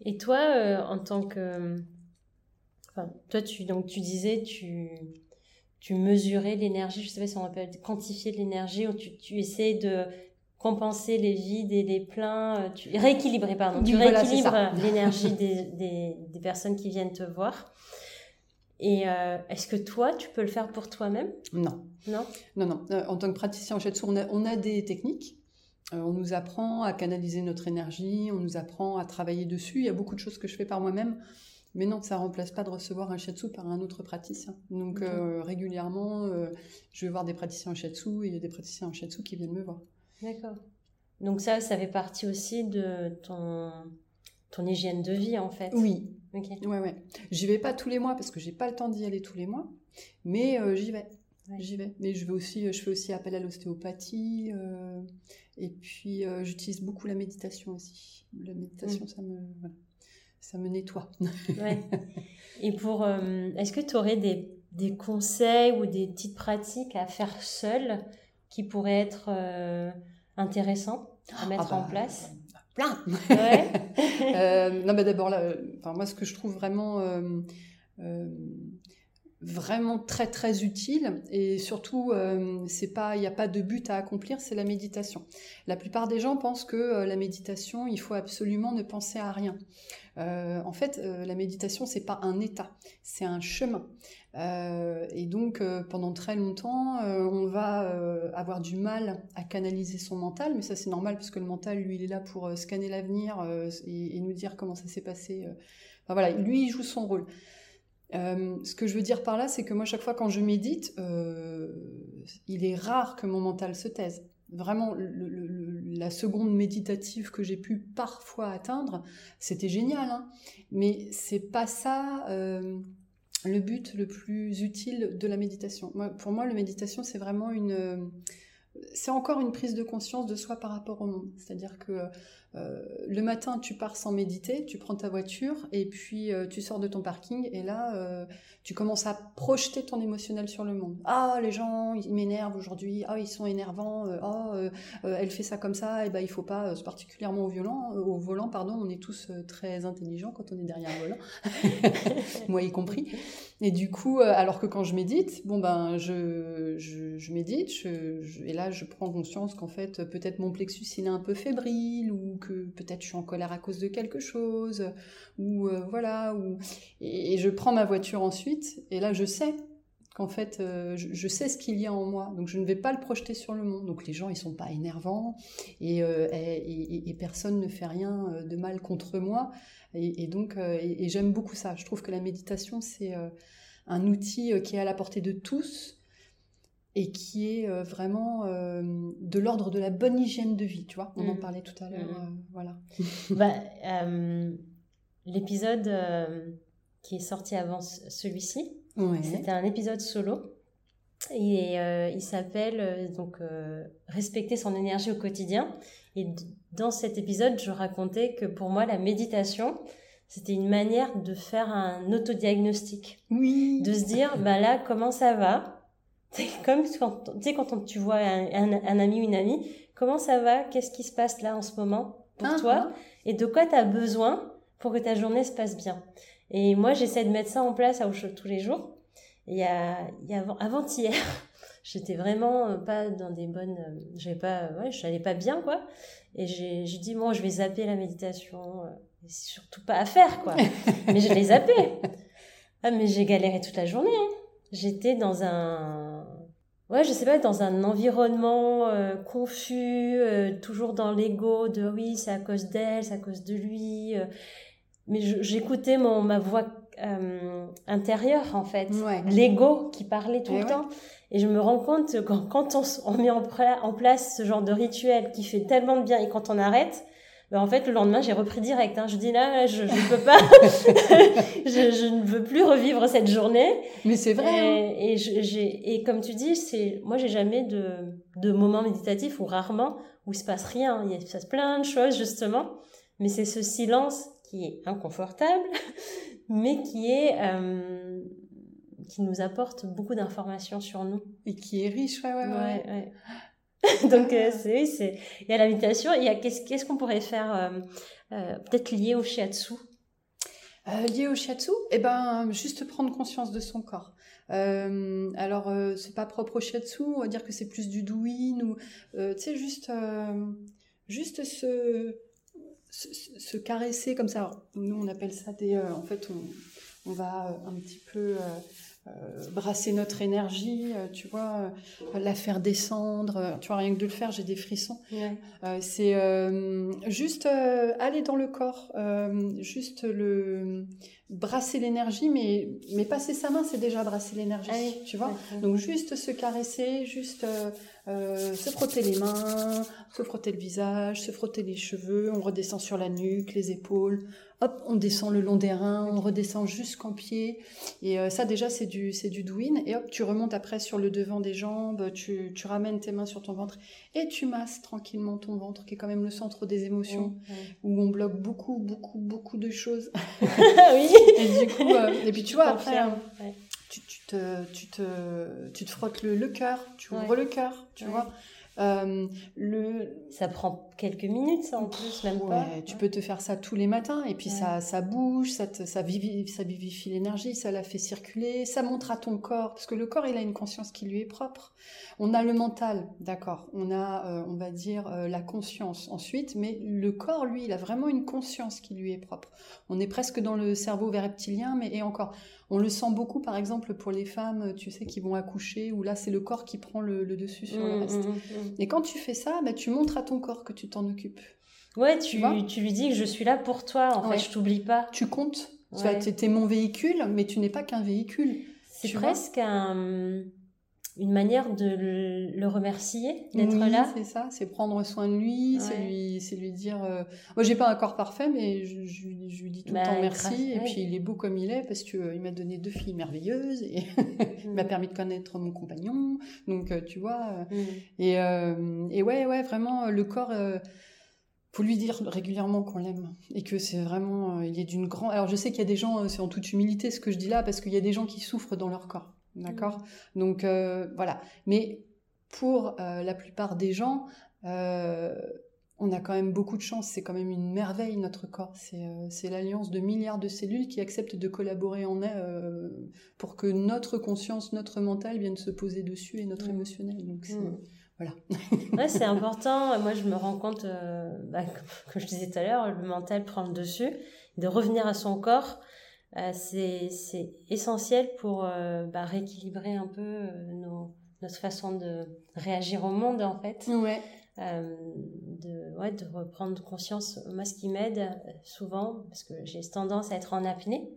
Et toi, euh, en tant que. Enfin, toi, tu, donc, tu disais, tu, tu mesurais l'énergie, je sais pas si on appelle quantifier l'énergie, ou tu, tu essayes de compenser les vides et les pleins, euh, tu, rééquilibrer, pardon, tu rééquilibres l'énergie des, des, des, personnes qui viennent te voir. Et euh, est-ce que toi, tu peux le faire pour toi-même? Non. Non? Non, non. en tant que praticien en shiatsu, on a, on a des techniques on nous apprend à canaliser notre énergie, on nous apprend à travailler dessus. Il y a beaucoup de choses que je fais par moi-même. Mais non, ça ne remplace pas de recevoir un shiatsu par un autre praticien. Donc euh, régulièrement, euh, je vais voir des praticiens en shiatsu et il y a des praticiens en shiatsu qui viennent me voir. D'accord. Donc ça, ça fait partie aussi de ton, ton hygiène de vie en fait. Oui. Ok. Ouais, ouais. J'y vais pas tous les mois parce que j'ai pas le temps d'y aller tous les mois, mais j'y vais. J'y vais. Mais je vais aussi, je fais aussi appel à l'ostéopathie. Et puis, euh, j'utilise beaucoup la méditation aussi. La méditation, mm. ça, me, ça me nettoie. ouais. Et pour, euh, est-ce que tu aurais des, des, conseils ou des petites pratiques à faire seule qui pourraient être euh, intéressantes à mettre ah en bah, place? Plein ouais. Non, mais d'abord, moi, ce que je trouve vraiment vraiment très très utile. Et surtout euh, c'est pas il n'y a pas de but à accomplir c'est la méditation. La plupart des gens pensent que euh, la méditation il faut absolument ne penser à rien. Euh, en fait la méditation c'est pas un état c'est un chemin. Et donc pendant très longtemps on va avoir du mal à canaliser son mental mais ça c'est normal parce que le mental lui il est là pour scanner l'avenir et, et, nous dire comment ça s'est passé enfin voilà lui il joue son rôle euh, ce que je veux dire par là, c'est que moi, chaque fois quand je médite, euh, il est rare que mon mental se taise. Vraiment, la seconde méditative que j'ai pu parfois atteindre, c'était génial, hein mais c'est pas ça euh, le but le plus utile de la méditation. pour moi, la méditation, c'est vraiment une c'est encore une prise de conscience de soi par rapport au monde. C'est-à-dire que euh, le matin, tu pars sans méditer, tu prends ta voiture et puis euh, tu sors de ton parking et là, euh, tu commences à projeter ton émotionnel sur le monde. Ah, les gens, ils m'énervent aujourd'hui. Ah, ils sont énervants. Ah, elle fait ça comme ça. Et eh ben, il faut pas, particulièrement au violent, au volant, pardon. On est tous très intelligents quand on est derrière le volant, moi y compris. Et du coup, alors que quand je médite, bon ben, je, je, médite, et là, je prends conscience qu'en fait, peut-être mon plexus il est un peu fébrile ou que peut-être je suis en colère à cause de quelque chose, ou euh, voilà, ou et, je prends ma voiture ensuite, et là je sais qu'en fait euh, je, sais ce qu'il y a en moi, donc je ne vais pas le projeter sur le monde. Donc les gens ils sont pas énervants et, euh, et, personne ne fait rien de mal contre moi, et, donc et, j'aime beaucoup ça. Je trouve que la méditation c'est un outil qui est à la portée de tous et qui est euh, vraiment euh, de l'ordre de la bonne hygiène de vie, tu vois. On en mm. parlait tout à l'heure, mm. euh, voilà. bah, L'épisode qui est sorti avant celui-ci, c'était un épisode solo. Et il s'appelle donc Respecter son énergie au quotidien. Et dans cet épisode, je racontais que pour moi, la méditation, c'était une manière de faire un autodiagnostic. Oui. De se dire, bah là, comment ça va? C'est comme quand, tu sais, quand tu vois un, un, ami ou une amie, comment ça va? Qu'est-ce qui se passe là en ce moment pour ah, toi? ah. Et de quoi tu as besoin pour que ta journée se passe bien? Et moi, j'essaie de mettre ça en place à tous les jours. Et il y a, y a avant-hier, j'étais vraiment euh, pas dans des bonnes... Euh, j'avais pas... Ouais, je n'allais pas bien, quoi. Et j'ai dit, bon, je vais zapper la méditation. Euh, c'est surtout pas à faire, quoi. mais je l'ai zappé. Ah, mais j'ai galéré toute la journée. Hein. J'étais dans un ouais, je sais pas, dans un environnement euh, confus, euh, toujours dans l'ego de oui, c'est à cause d'elle, c'est à cause de lui. Euh. mais j'écoutais mon ma voix intérieure en fait, l'ego qui parlait tout le temps. Et je me rends compte que quand, quand on, on met en, en, place ce genre de rituel qui fait tellement de bien et quand on arrête, ben, en fait, le lendemain, j'ai repris direct. Hein. Je dis là, je ne peux pas, je, je, ne veux plus revivre cette journée. Mais c'est vrai. Et, hein. et, j'ai, et comme tu dis, c'est, moi, j'ai jamais de, de moment méditatif ou rarement où il se passe rien. Il se passe plein de choses justement, mais c'est ce silence qui est inconfortable, mais qui est euh, qui nous apporte beaucoup d'informations sur nous. Et qui est riche, ouais, ouais, ouais. ouais. Donc, euh, c'est, il y a la méditation, il y a qu'est-ce, qu'est-ce qu'on pourrait faire, euh, euh, peut-être lié au shiatsu? Lié au shiatsu? Eh ben, juste prendre conscience de son corps. alors, c'est pas propre au shiatsu, on va dire que c'est plus du douyin ou, tu sais, juste, juste se, se, caresser comme ça. nous, on appelle ça des, en fait, on, on va un petit peu euh, brasser notre énergie, euh, tu vois, euh, la faire descendre. tu vois, rien que de le faire, j'ai des frissons. c'est juste aller dans le corps, juste le brasser l'énergie, mais, mais passer sa main, c'est déjà brasser l'énergie, ah tu vois. Donc juste se caresser, juste se frotter les mains, se frotter le visage, se frotter les cheveux, on redescend sur la nuque, les épaules, hop, on descend le long des reins, on redescend jusqu'en pied. Et euh, ça, déjà, c'est du, c'est du douin. Et hop, tu remontes après sur le devant des jambes, tu, tu ramènes tes mains sur ton ventre et tu masses tranquillement ton ventre, qui est quand même le centre des émotions, où on bloque beaucoup, beaucoup, beaucoup de choses. oui. Et du coup, euh, et puis tu vois, après, hein, tu, tu, te, tu, te, tu te frottes le, le cœur, tu ouvres le cœur, tu vois. Euh, le... Ça prend quelques minutes, ça en plus, même pas. Tu peux te faire ça tous les matins, et puis ça, ça bouge, ça, ça, vivifie, ça vivifie l'énergie, ça la fait circuler, ça montre à ton corps, parce que le corps, il a une conscience qui lui est propre. On a le mental, d'accord, on a, euh, on va dire, euh, la conscience ensuite, mais le corps, lui, il a vraiment une conscience qui lui est propre. On est presque dans le cerveau reptilien, mais et encore, on le sent beaucoup, par exemple, pour les femmes, tu sais, qui vont accoucher, où là, c'est le corps qui prend le, dessus sur le mmh, reste. Mmh, mmh. Et quand tu fais ça, bah, tu montres à ton corps que tu t'en occupes. Ouais, tu, tu, lui dis que je suis là pour toi, en fait, je t'oublie pas. Tu comptes. Tu es mon véhicule, mais tu n'es pas qu'un véhicule. C'est presque un une manière de le, remercier d'être là. C'est ça, c'est prendre soin de lui, c'est lui, c'est lui dire. Euh... Moi, j'ai pas un corps parfait, mais je, je, lui dis tout le bah, temps merci. et puis il est beau comme il est parce que euh, il m'a donné deux filles merveilleuses et il m'a mm. permis de connaître mon compagnon. Donc euh, tu vois. Euh, mm. Et, et ouais, ouais, vraiment le corps faut lui dire régulièrement qu'on l'aime et que c'est vraiment il est d'une grande alors je sais qu'il y a des gens c'est en toute humilité ce que je dis là parce qu'il y a des gens qui souffrent dans leur corps d'accord mmh. donc voilà mais pour la plupart des gens on a quand même beaucoup de chance, c'est quand même une merveille notre corps. C'est euh, l'alliance de milliards de cellules qui acceptent de collaborer en euh, pour que notre conscience, notre mental vienne se poser dessus et notre mm. émotionnel. Donc mm. voilà. ouais, c'est important. Moi, je me rends compte, euh, bah, comme je disais tout à l'heure, le mental prend le dessus, de revenir à son corps. C'est essentiel pour bah, rééquilibrer un peu notre façon de réagir au monde en fait. Ouais. Euh, de, ouais, de reprendre conscience. Moi, ce qui m'aide euh, souvent, parce que j'ai tendance à être en apnée,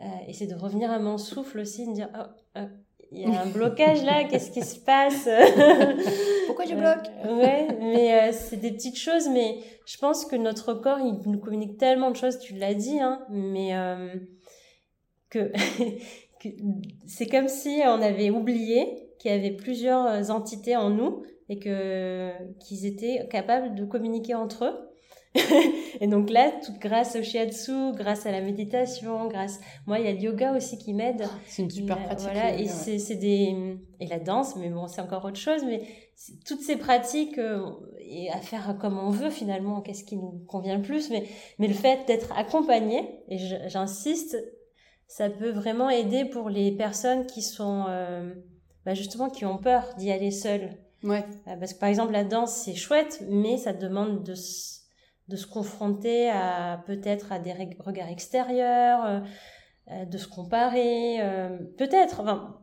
euh, et c'est de revenir à mon souffle aussi, de dire oh, il y a un blocage là, qu'est-ce qui se passe? Pourquoi je bloque? Ouais, mais c'est des petites choses, mais je pense que notre corps, il nous communique tellement de choses, tu l'as dit, hein, mais que, que c'est comme si on avait oublié qu'il y avait plusieurs entités en nous et que qu'ils étaient capables de communiquer entre eux. et donc là, tout grâce au shiatsu, grâce à la méditation, grâce moi il y a le yoga aussi qui m'aide. C'est une super pratique. Voilà, et c'est des et la danse, mais bon c'est encore autre chose. Mais toutes ces pratiques euh, et à faire comme on veut finalement, qu'est-ce qui nous convient le plus. Mais mais le fait d'être accompagné, et j'insiste, ça peut vraiment aider pour les personnes qui sont euh, bah justement qui ont peur d'y aller seules Ouais. Euh, parce que par exemple, la danse, c'est chouette, mais ça demande de, de se confronter à peut-être à des regards extérieurs, euh, euh, de se comparer, peut-être. Enfin,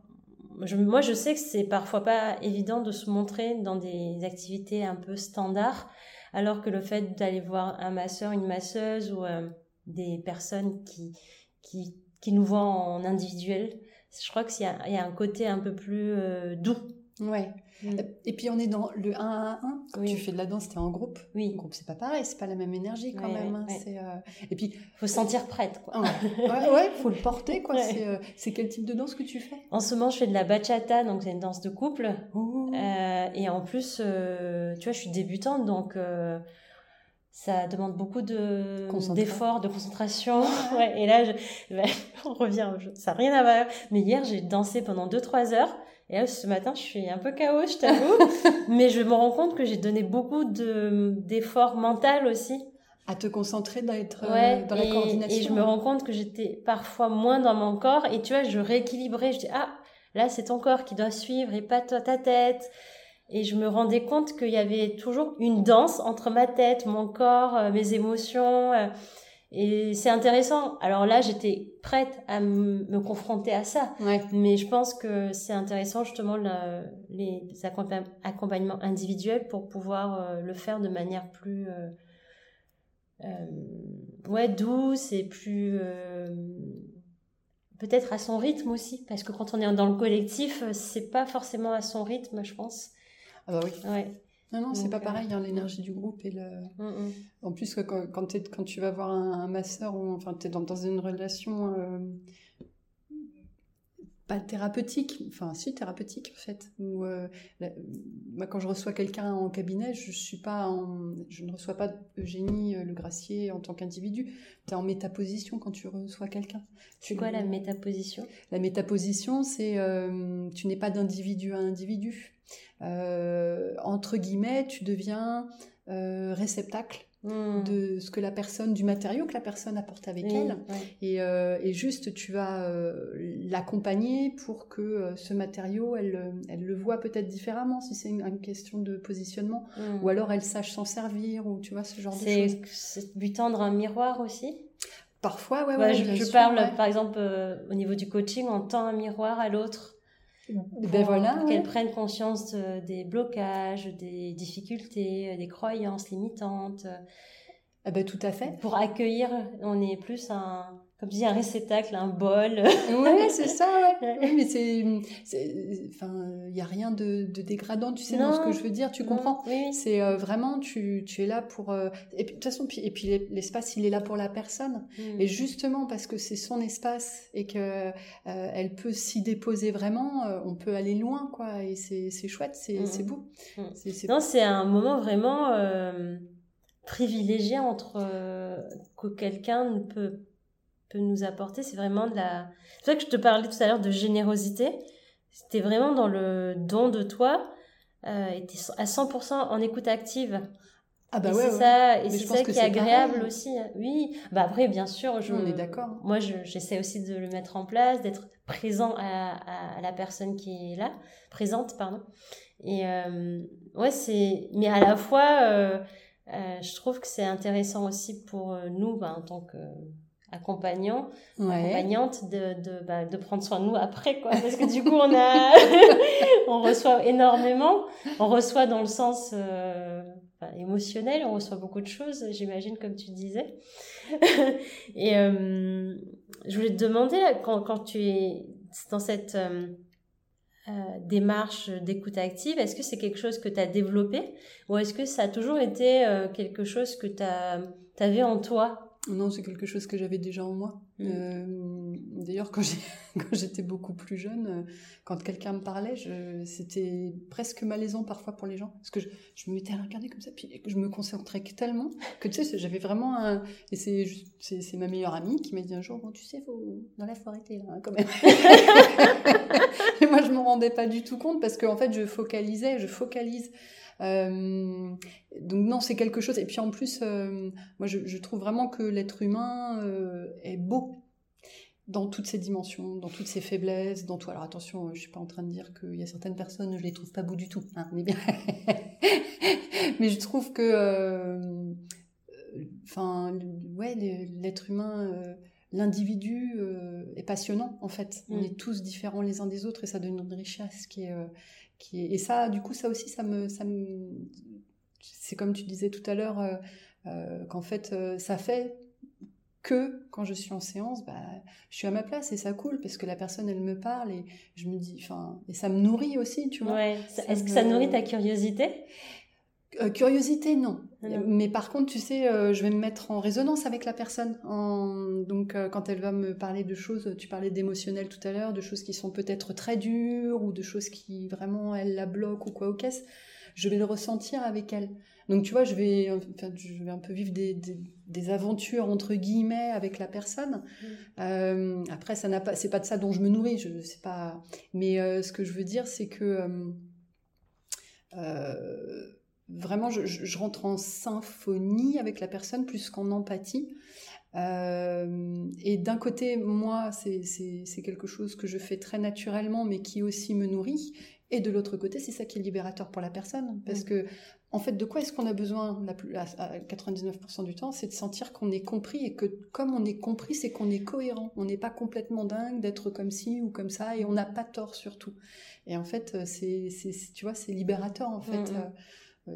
moi, je sais que c'est parfois pas évident de se montrer dans des activités un peu standards, alors que le fait d'aller voir un masseur, une masseuse ou des personnes qui, qui, qui nous voient en individuel, je crois qu'il y, y, a un côté un peu plus doux. Ouais. Mm. Et puis on est dans le 1 à 1. Quand tu fais de la danse, tu es en groupe. Oui. En groupe, c'est pas pareil, c'est pas la même énergie quand même. Hein. Euh... Et puis. Faut se sentir prête, quoi. ouais, ouais, faut le porter, quoi. Euh, c'est quel type de danse que tu fais? En ce moment, je fais de la bachata, donc c'est une danse de couple. Euh, et en plus, euh, tu vois, je suis débutante, donc ça demande beaucoup de d'efforts, de concentration. Ouais, et là, je, on revient, ça n'a rien à voir. Mais hier, j'ai dansé pendant 2-3 heures. Et là, ce matin, je suis un peu chaos, je t'avoue. mais je me rends compte que j'ai donné beaucoup de, d'efforts mentaux aussi. À te concentrer d'être euh, dans la coordination. Et je me rends compte que j'étais parfois moins dans mon corps. Et tu vois, je rééquilibrais. Je dis, ah, là, c'est ton corps qui doit suivre et pas toi, ta tête. Et je me rendais compte qu'il y avait toujours une danse entre ma tête, mon corps, euh, mes émotions. Et c'est intéressant. Alors là, j'étais prête à me confronter à ça. Mais je pense que c'est intéressant justement les accompagnements individuels pour pouvoir euh, le faire de manière plus euh, euh, ouais douce et plus peut-être à son rythme aussi. Parce que quand on est dans le collectif, c'est pas forcément à son rythme, je pense. Ah bah oui. Ouais. Non, non, c'est pas euh, pareil, hein, l'énergie du groupe et le. Mm, mm. En plus, quand, quand, quand, tu vas voir un, masseur ou enfin, tu es dans, dans, une relation euh, pas thérapeutique, enfin, si thérapeutique en fait. Où, euh, moi, quand je reçois quelqu'un en cabinet, je, suis pas je ne reçois pas Eugénie Le Gracier en tant qu'individu. Tu es en métaposition quand tu reçois quelqu'un. C'est quoi la métaposition? La métaposition, c'est tu n'es pas d'individu à individu euh, entre guillemets, tu deviens euh, réceptacle hmm. de ce que la personne, du matériau que la personne apporte avec elle. Euh, et, juste, tu vas l'accompagner pour que ce matériau, elle, elle le voit peut-être différemment, si c'est une, question de positionnement, hmm. ou alors elle sache s'en servir, ou tu vois, ce genre de choses. C'est lui tendre un miroir aussi? Parfois, ouais, ouais. je, parle, par exemple, au niveau du coaching, on tend un miroir à l'autre ben voilà, qu'elles prennent conscience des blocages, des difficultés, des croyances limitantes. Ah ben tout à fait. Pour accueillir, on est plus un, comme tu dis, un réceptacle, un bol. Oui, c'est ça, ouais. mais c'est, enfin, il n'y a rien de, de, dégradant, tu sais, dans ce que je veux dire, tu comprends? Oui. C'est euh, vraiment, tu, tu es là pour, euh, et puis de toute façon, puis, et puis l'espace, il est là pour la personne. Mm. Et justement, parce que c'est son espace et que euh, elle peut s'y déposer vraiment, on peut aller loin, quoi. Et c'est chouette, c'est mm. beau. Mm. non, c'est un moment vraiment privilégié entre que quelqu'un peut peut nous apporter, c'est vraiment de la. C'est vrai que je te parlais tout à l'heure de générosité. C'était vraiment dans le don de toi, euh, et à 100% en écoute active. Ah bah et ouais, c'est ça, et c'est ça qui est agréable aussi. Oui, bah après bien sûr, je, on est d'accord. Moi, j'essaie aussi de le mettre en place, d'être présent à, à, la personne qui est là, présente, pardon. Et euh, ouais, c'est, mais à la fois, euh, euh je trouve que c'est intéressant aussi pour nous, bah, en tant que accompagnant, accompagnante de, de, bah, de prendre soin de nous après quoi. Parce que du coup on a on reçoit énormément. On reçoit dans le sens euh, émotionnel on reçoit beaucoup de choses j'imagine comme tu disais. Et euh, je voulais te demander quand, quand tu es dans cette euh, démarche d'écoute active, est-ce que c'est quelque chose que tu as développé? Ou est-ce que ça a toujours été quelque chose que tu avais en toi? Non, c'est quelque chose que j'avais déjà en moi. Mm. Euh, d'ailleurs, quand j'étais beaucoup plus jeune, euh, quand quelqu'un me parlait, c'était presque malaisant parfois pour les gens. Parce que je, me mettais à regarder comme ça, puis je me concentrais tellement que tu sais, j'avais vraiment un. Et c'est ma meilleure amie qui m'a dit un jour Bon, tu sais, faut... dans la forêt, t'es là, hein, quand même. et moi, je me rendais pas du tout compte parce qu'en en fait, je focalisais, je focalise euh, donc non, c'est quelque chose. Et puis en plus, euh, moi je, trouve vraiment que l'être humain euh, est beau dans toutes ses dimensions, dans toutes ses faiblesses, dans tout. Alors attention, je suis pas en train de dire qu'il y a certaines personnes, je les trouve pas beaux du tout. Hein, mais bien. mais je trouve que, enfin, ouais, l'être humain l'individu est passionnant en fait. On mm. est tous différents les uns des autres et ça donne une richesse qui est, et ça, du coup, ça aussi, ça me, ça me... c'est comme tu disais tout à l'heure, euh, euh, qu'en fait, euh, ça fait que quand je suis en séance, bah, je suis à ma place et ça coule parce que la personne, elle me parle et je me dis, enfin, et ça me nourrit aussi, tu vois. Est-ce que ça nourrit ta curiosité? Euh, curiosité, non. Mais par contre, tu sais, euh, je vais me mettre en résonance avec la personne. Donc, euh, quand elle va me parler de choses, tu parlais d'émotionnel tout à l'heure, de choses qui sont peut-être très dures ou de choses qui vraiment, elle la bloquent ou quoi au caisse, je vais le ressentir avec elle. Donc, tu vois, je vais, je vais un peu vivre des, des, aventures entre guillemets avec la personne. Mm. après, ça n'a pas, c'est pas de ça dont je me nourris. Je sais pas. Mais ce que je veux dire, c'est que vraiment, je, rentre en symphonie avec la personne plus qu'en empathie. Euh, et d'un côté, moi, c'est quelque chose que je fais très naturellement, mais qui aussi me nourrit. Et de l'autre côté, c'est ça qui est libérateur pour la personne. Parce que, en fait, de quoi est-ce qu'on a besoin la plus, à 99% du temps? C'est de sentir qu'on est compris et que, comme on est compris, c'est qu'on est cohérent. On n'est pas complètement dingue d'être comme ci ou comme ça et on n'a pas tort surtout. Et en fait, c'est, tu vois, c'est libérateur, en fait. Euh,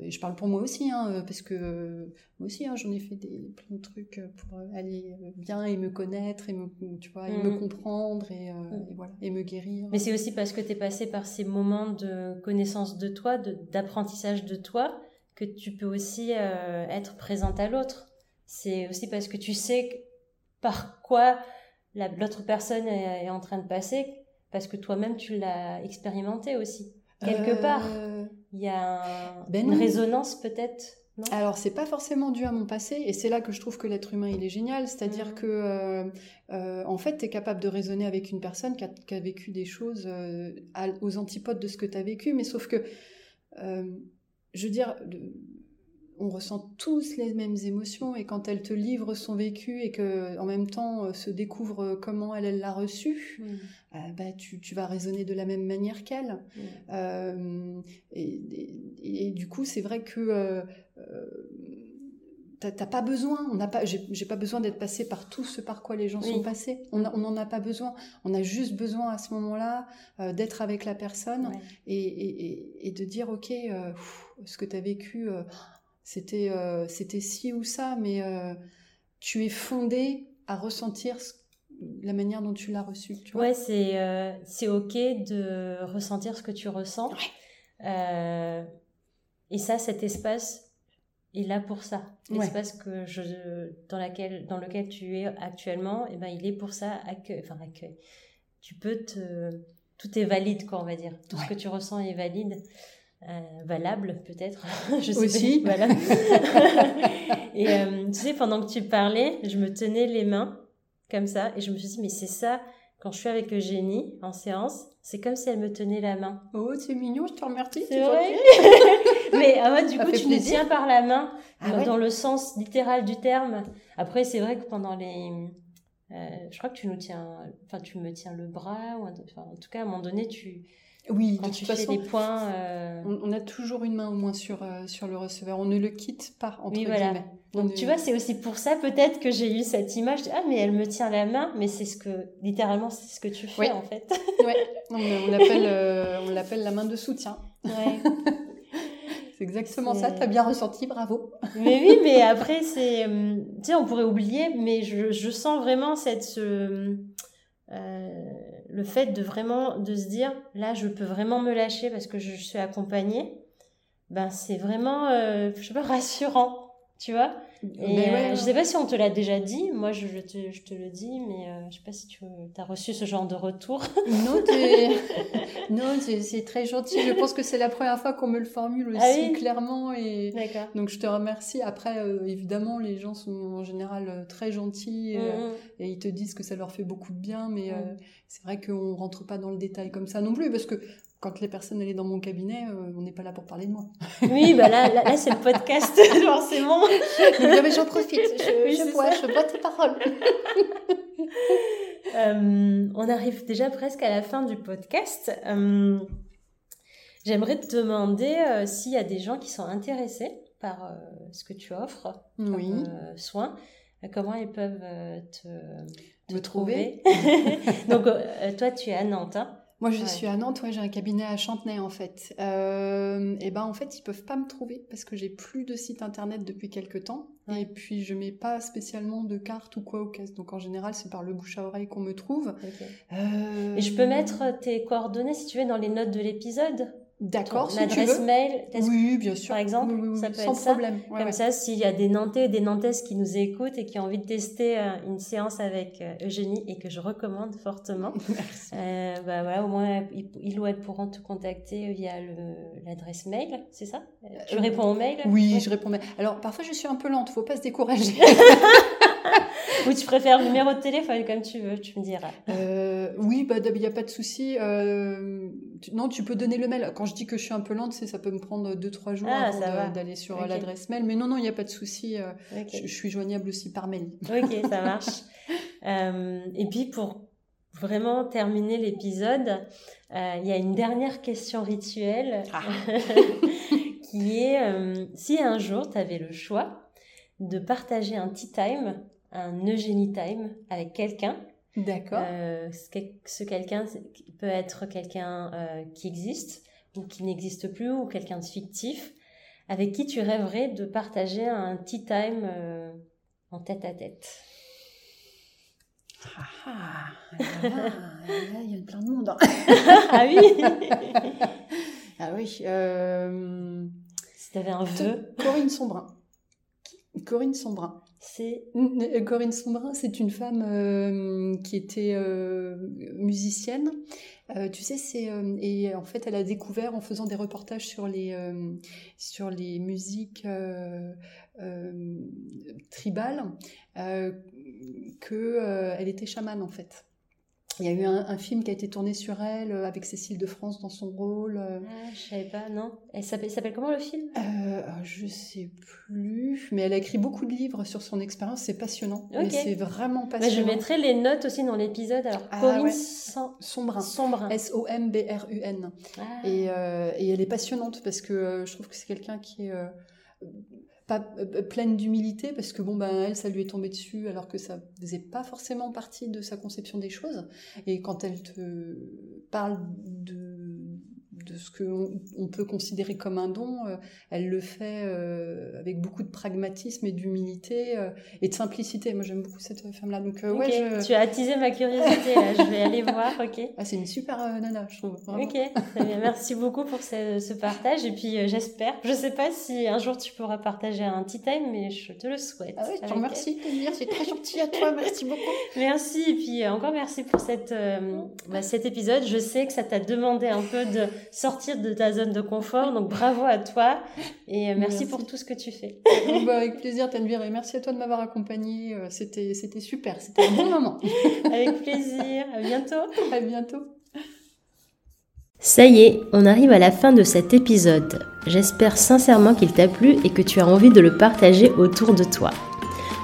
et je parle pour moi aussi, hein, parce que moi aussi, hein, j'en ai fait des, plein de trucs pour aller bien et me connaître, et me, tu vois, et me mm. comprendre, et, mm. et, voilà, et me guérir. Mais c'est aussi parce que tu es passé par ces moments de connaissance de toi, d'apprentissage de, toi, que tu peux aussi euh, être présente à l'autre. C'est aussi parce que tu sais par quoi l'autre personne est, est, en train de passer, parce que toi-même tu l'as expérimenté aussi, quelque euh... part il y a ben une résonance peut-être alors, c'est pas forcément dû à mon passé, et c'est là que je trouve que l'être humain il est génial. C'est-à-dire mmh. que, euh, euh, en fait, tu es capable de raisonner avec une personne qui a, qui a vécu des choses euh, aux antipodes de ce que tu as vécu, mais sauf que, je veux dire, on ressent tous les mêmes émotions et quand elle te livre son vécu et que en même temps euh, se découvre comment elle l'a reçu, mm. euh, bah, tu, tu, vas raisonner de la même manière qu'elle. Mm. Euh, et, du coup, c'est vrai que euh, t'as pas besoin, on n'a pas, j'ai pas besoin d'être passé par tout ce par quoi les gens sont passés. On n'en a pas besoin. On a juste besoin à ce moment-là d'être avec la personne et, et, de dire ok, ce que tu as vécu c'était euh, c'était ci ou ça, mais euh, tu es fondé à ressentir la manière dont tu l'as reçu. Tu vois ouais, c'est euh, c'est ok de ressentir ce que tu ressens. et ça, cet espace est là pour ça. L'espace que je dans laquelle dans lequel tu es actuellement, et eh ben il est pour ça accueil, enfin accueil. Tu peux te tout est valide quoi on va dire. Tout ce que tu ressens est valide. Valable peut-être. je sais Aussi. Voilà. et tu sais, pendant que tu parlais, je me tenais les mains comme ça et je me suis dit, mais c'est ça, quand je suis avec Eugénie en séance, c'est comme si elle me tenait la main. Oh, c'est mignon, je te remercie. C'est vrai. mais ah ouais, du coup, tu me tiens par la main, ah dans, le sens littéral du terme. Après, c'est vrai que pendant les, euh, je crois que tu nous tiens, enfin, tu me tiens le bras, ou en tout cas, à un moment donné, tu, oui, quand tu fais des points. Euh, on, a toujours une main au moins sur, euh, sur le receveur. On ne le quitte pas, entre oui, voilà. Donc, tu vois, c'est aussi pour ça, peut-être, que j'ai eu cette image ah, mais elle me tient la main, mais c'est ce que, littéralement, c'est ce que tu fais, en fait. oui, on l'appelle, euh, on l'appelle la main de soutien. Ouais. c'est exactement ça, tu as bien ressenti, bravo. mais oui, mais après, c'est, tu sais, on pourrait oublier, mais je, je sens vraiment cette, ce, le fait de vraiment de se dire là je peux vraiment me lâcher parce que je suis accompagnée ben c'est vraiment euh, je sais pas rassurant tu vois et euh, je sais pas si on te l'a déjà dit moi je, te, je te le dis mais euh, je sais pas si tu as reçu ce genre de retour. Non non c'est très gentil. Je pense que c'est la première fois qu'on me le formule ah aussi clairement et donc je te remercie. Après évidemment les gens sont en général très gentils mmh, mmh. et, ils te disent que ça leur fait beaucoup de bien mais mmh. c'est vrai qu'on rentre pas dans le détail comme ça non plus parce que quand les personnes allaient dans mon cabinet, euh, on n'est pas là pour parler de moi. Oui, bah là, là, c'est le podcast, forcément. mais j'en profite, je, oui, je, bois, je bois tes paroles. euh, on arrive déjà presque à la fin du podcast. Euh, J'aimerais te demander s'il y a des gens qui sont intéressés par ce que tu offres comme oui. soins, comment ils peuvent te, te trouver. Donc, toi, tu es à Nantes. Hein moi, je suis à Nantes, ouais, j'ai un cabinet à Chantenay en fait. Euh, et ben en fait, ils peuvent pas me trouver parce que j'ai plus de site internet depuis quelques temps. Et puis je mets pas spécialement de carte ou quoi au caisse. Donc en général, c'est par le bouche à oreille qu'on me trouve. Euh... Et je peux mettre tes coordonnées si tu veux dans les notes de l'épisode? D'accord, si L'adresse mail, oui, bien sûr. par exemple, ça peut sans être problème. Ça. Comme ça, s'il y a des Nantais et des Nantaises qui nous écoutent et qui ont envie de tester euh, une séance avec euh, Eugénie et que je recommande fortement, euh, bah voilà, au moins ils ou elles pourront te contacter via l'adresse mail, c'est ça? Tu réponds au mail? Oui, je réponds au mail. Alors parfois je suis un peu lente, faut pas se décourager. Ou tu préfères le numéro de téléphone comme tu veux, tu me diras. Euh, oui, bah il n'y a pas de souci. Euh, non, tu peux donner le mail. Quand je dis que je suis un peu lente, c'est ça peut me prendre 2-3 jours ah, avant d'aller sur l'adresse mail. Mais non, non, il n'y a pas de souci. Euh, je, suis joignable aussi par mail. Ok, ça marche. et puis pour vraiment terminer l'épisode, il y a une dernière question rituelle ah. qui est si un jour tu avais le choix de partager un tea time un Eugénie Time avec quelqu'un. D'accord. Euh, ce quelqu'un peut être quelqu'un euh, qui existe ou qui n'existe plus ou quelqu'un de fictif avec qui tu rêverais de partager un tea time euh, en tête à tête. Ah, ah il y a plein de monde. Hein. ah oui Ah oui. Si tu avais un vœu. Corinne Sombrin. Corinne Sombrin. C'est euh, Corinne Sombrin, c'est une femme euh, qui était euh, musicienne. tu sais, c'est et en fait, elle a découvert en faisant des reportages sur les sur les musiques tribales que elle était chamane en fait. Il y a eu un, film qui a été tourné sur elle euh, avec Cécile de France dans son rôle. Euh. Ah, je savais pas, non. Elle s'appelle comment le film? Euh, Je sais plus, mais elle a écrit beaucoup de livres sur son expérience. C'est passionnant. C'est vraiment passionnant. je mettrai les notes aussi dans l'épisode. Alors ah, Corinne Sombrin. Sombrin. S-O-M-B-R-U-N. Ah. Et, et, elle est passionnante parce que je trouve que c'est quelqu'un qui est pas euh, pleine d'humilité parce que bon ben elle ça lui est tombé dessus alors que ça faisait pas forcément partie de sa conception des choses. Et quand elle te parle de de ce qu'on on peut considérer comme un don, euh, elle le fait euh, avec beaucoup de pragmatisme et d'humilité euh, et de simplicité. Moi, j'aime beaucoup cette femme-là. Donc, ouais, tu as attisé ma curiosité. là. Je vais aller voir. Ok. Ah, c'est une super nana, je trouve. Ok. Merci beaucoup pour ce, ce partage. Et puis, j'espère. Je sais pas si un jour tu pourras partager un tea time, mais je te le souhaite. Ah oui, je te remercie, C'est très gentil à toi. Merci beaucoup. merci. Et puis, encore merci pour cette, bah, cet épisode. Je sais que ça t'a demandé un peu de sortir de ta zone de confort. Donc bravo à toi et merci, pour tout ce que tu fais. bah, avec plaisir, Tanvir, et merci à toi de m'avoir accompagné. C'était, c'était super, c'était un bon moment. avec plaisir. À bientôt. À bientôt. Ça y est, on arrive à la fin de cet épisode. J'espère sincèrement qu'il t'a plu et que tu as envie de le partager autour de toi.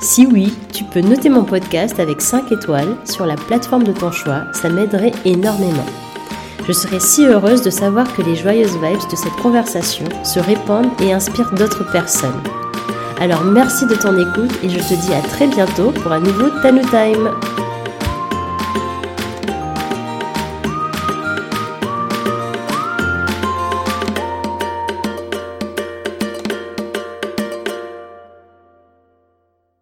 Si oui, tu peux noter mon podcast avec 5 étoiles sur la plateforme de ton choix, ça m'aiderait énormément. Je serais si heureuse de savoir que les joyeuses vibes de cette conversation se répandent et inspirent d'autres personnes. Alors merci de ton écoute et je te dis à très bientôt pour un nouveau Tanu Time.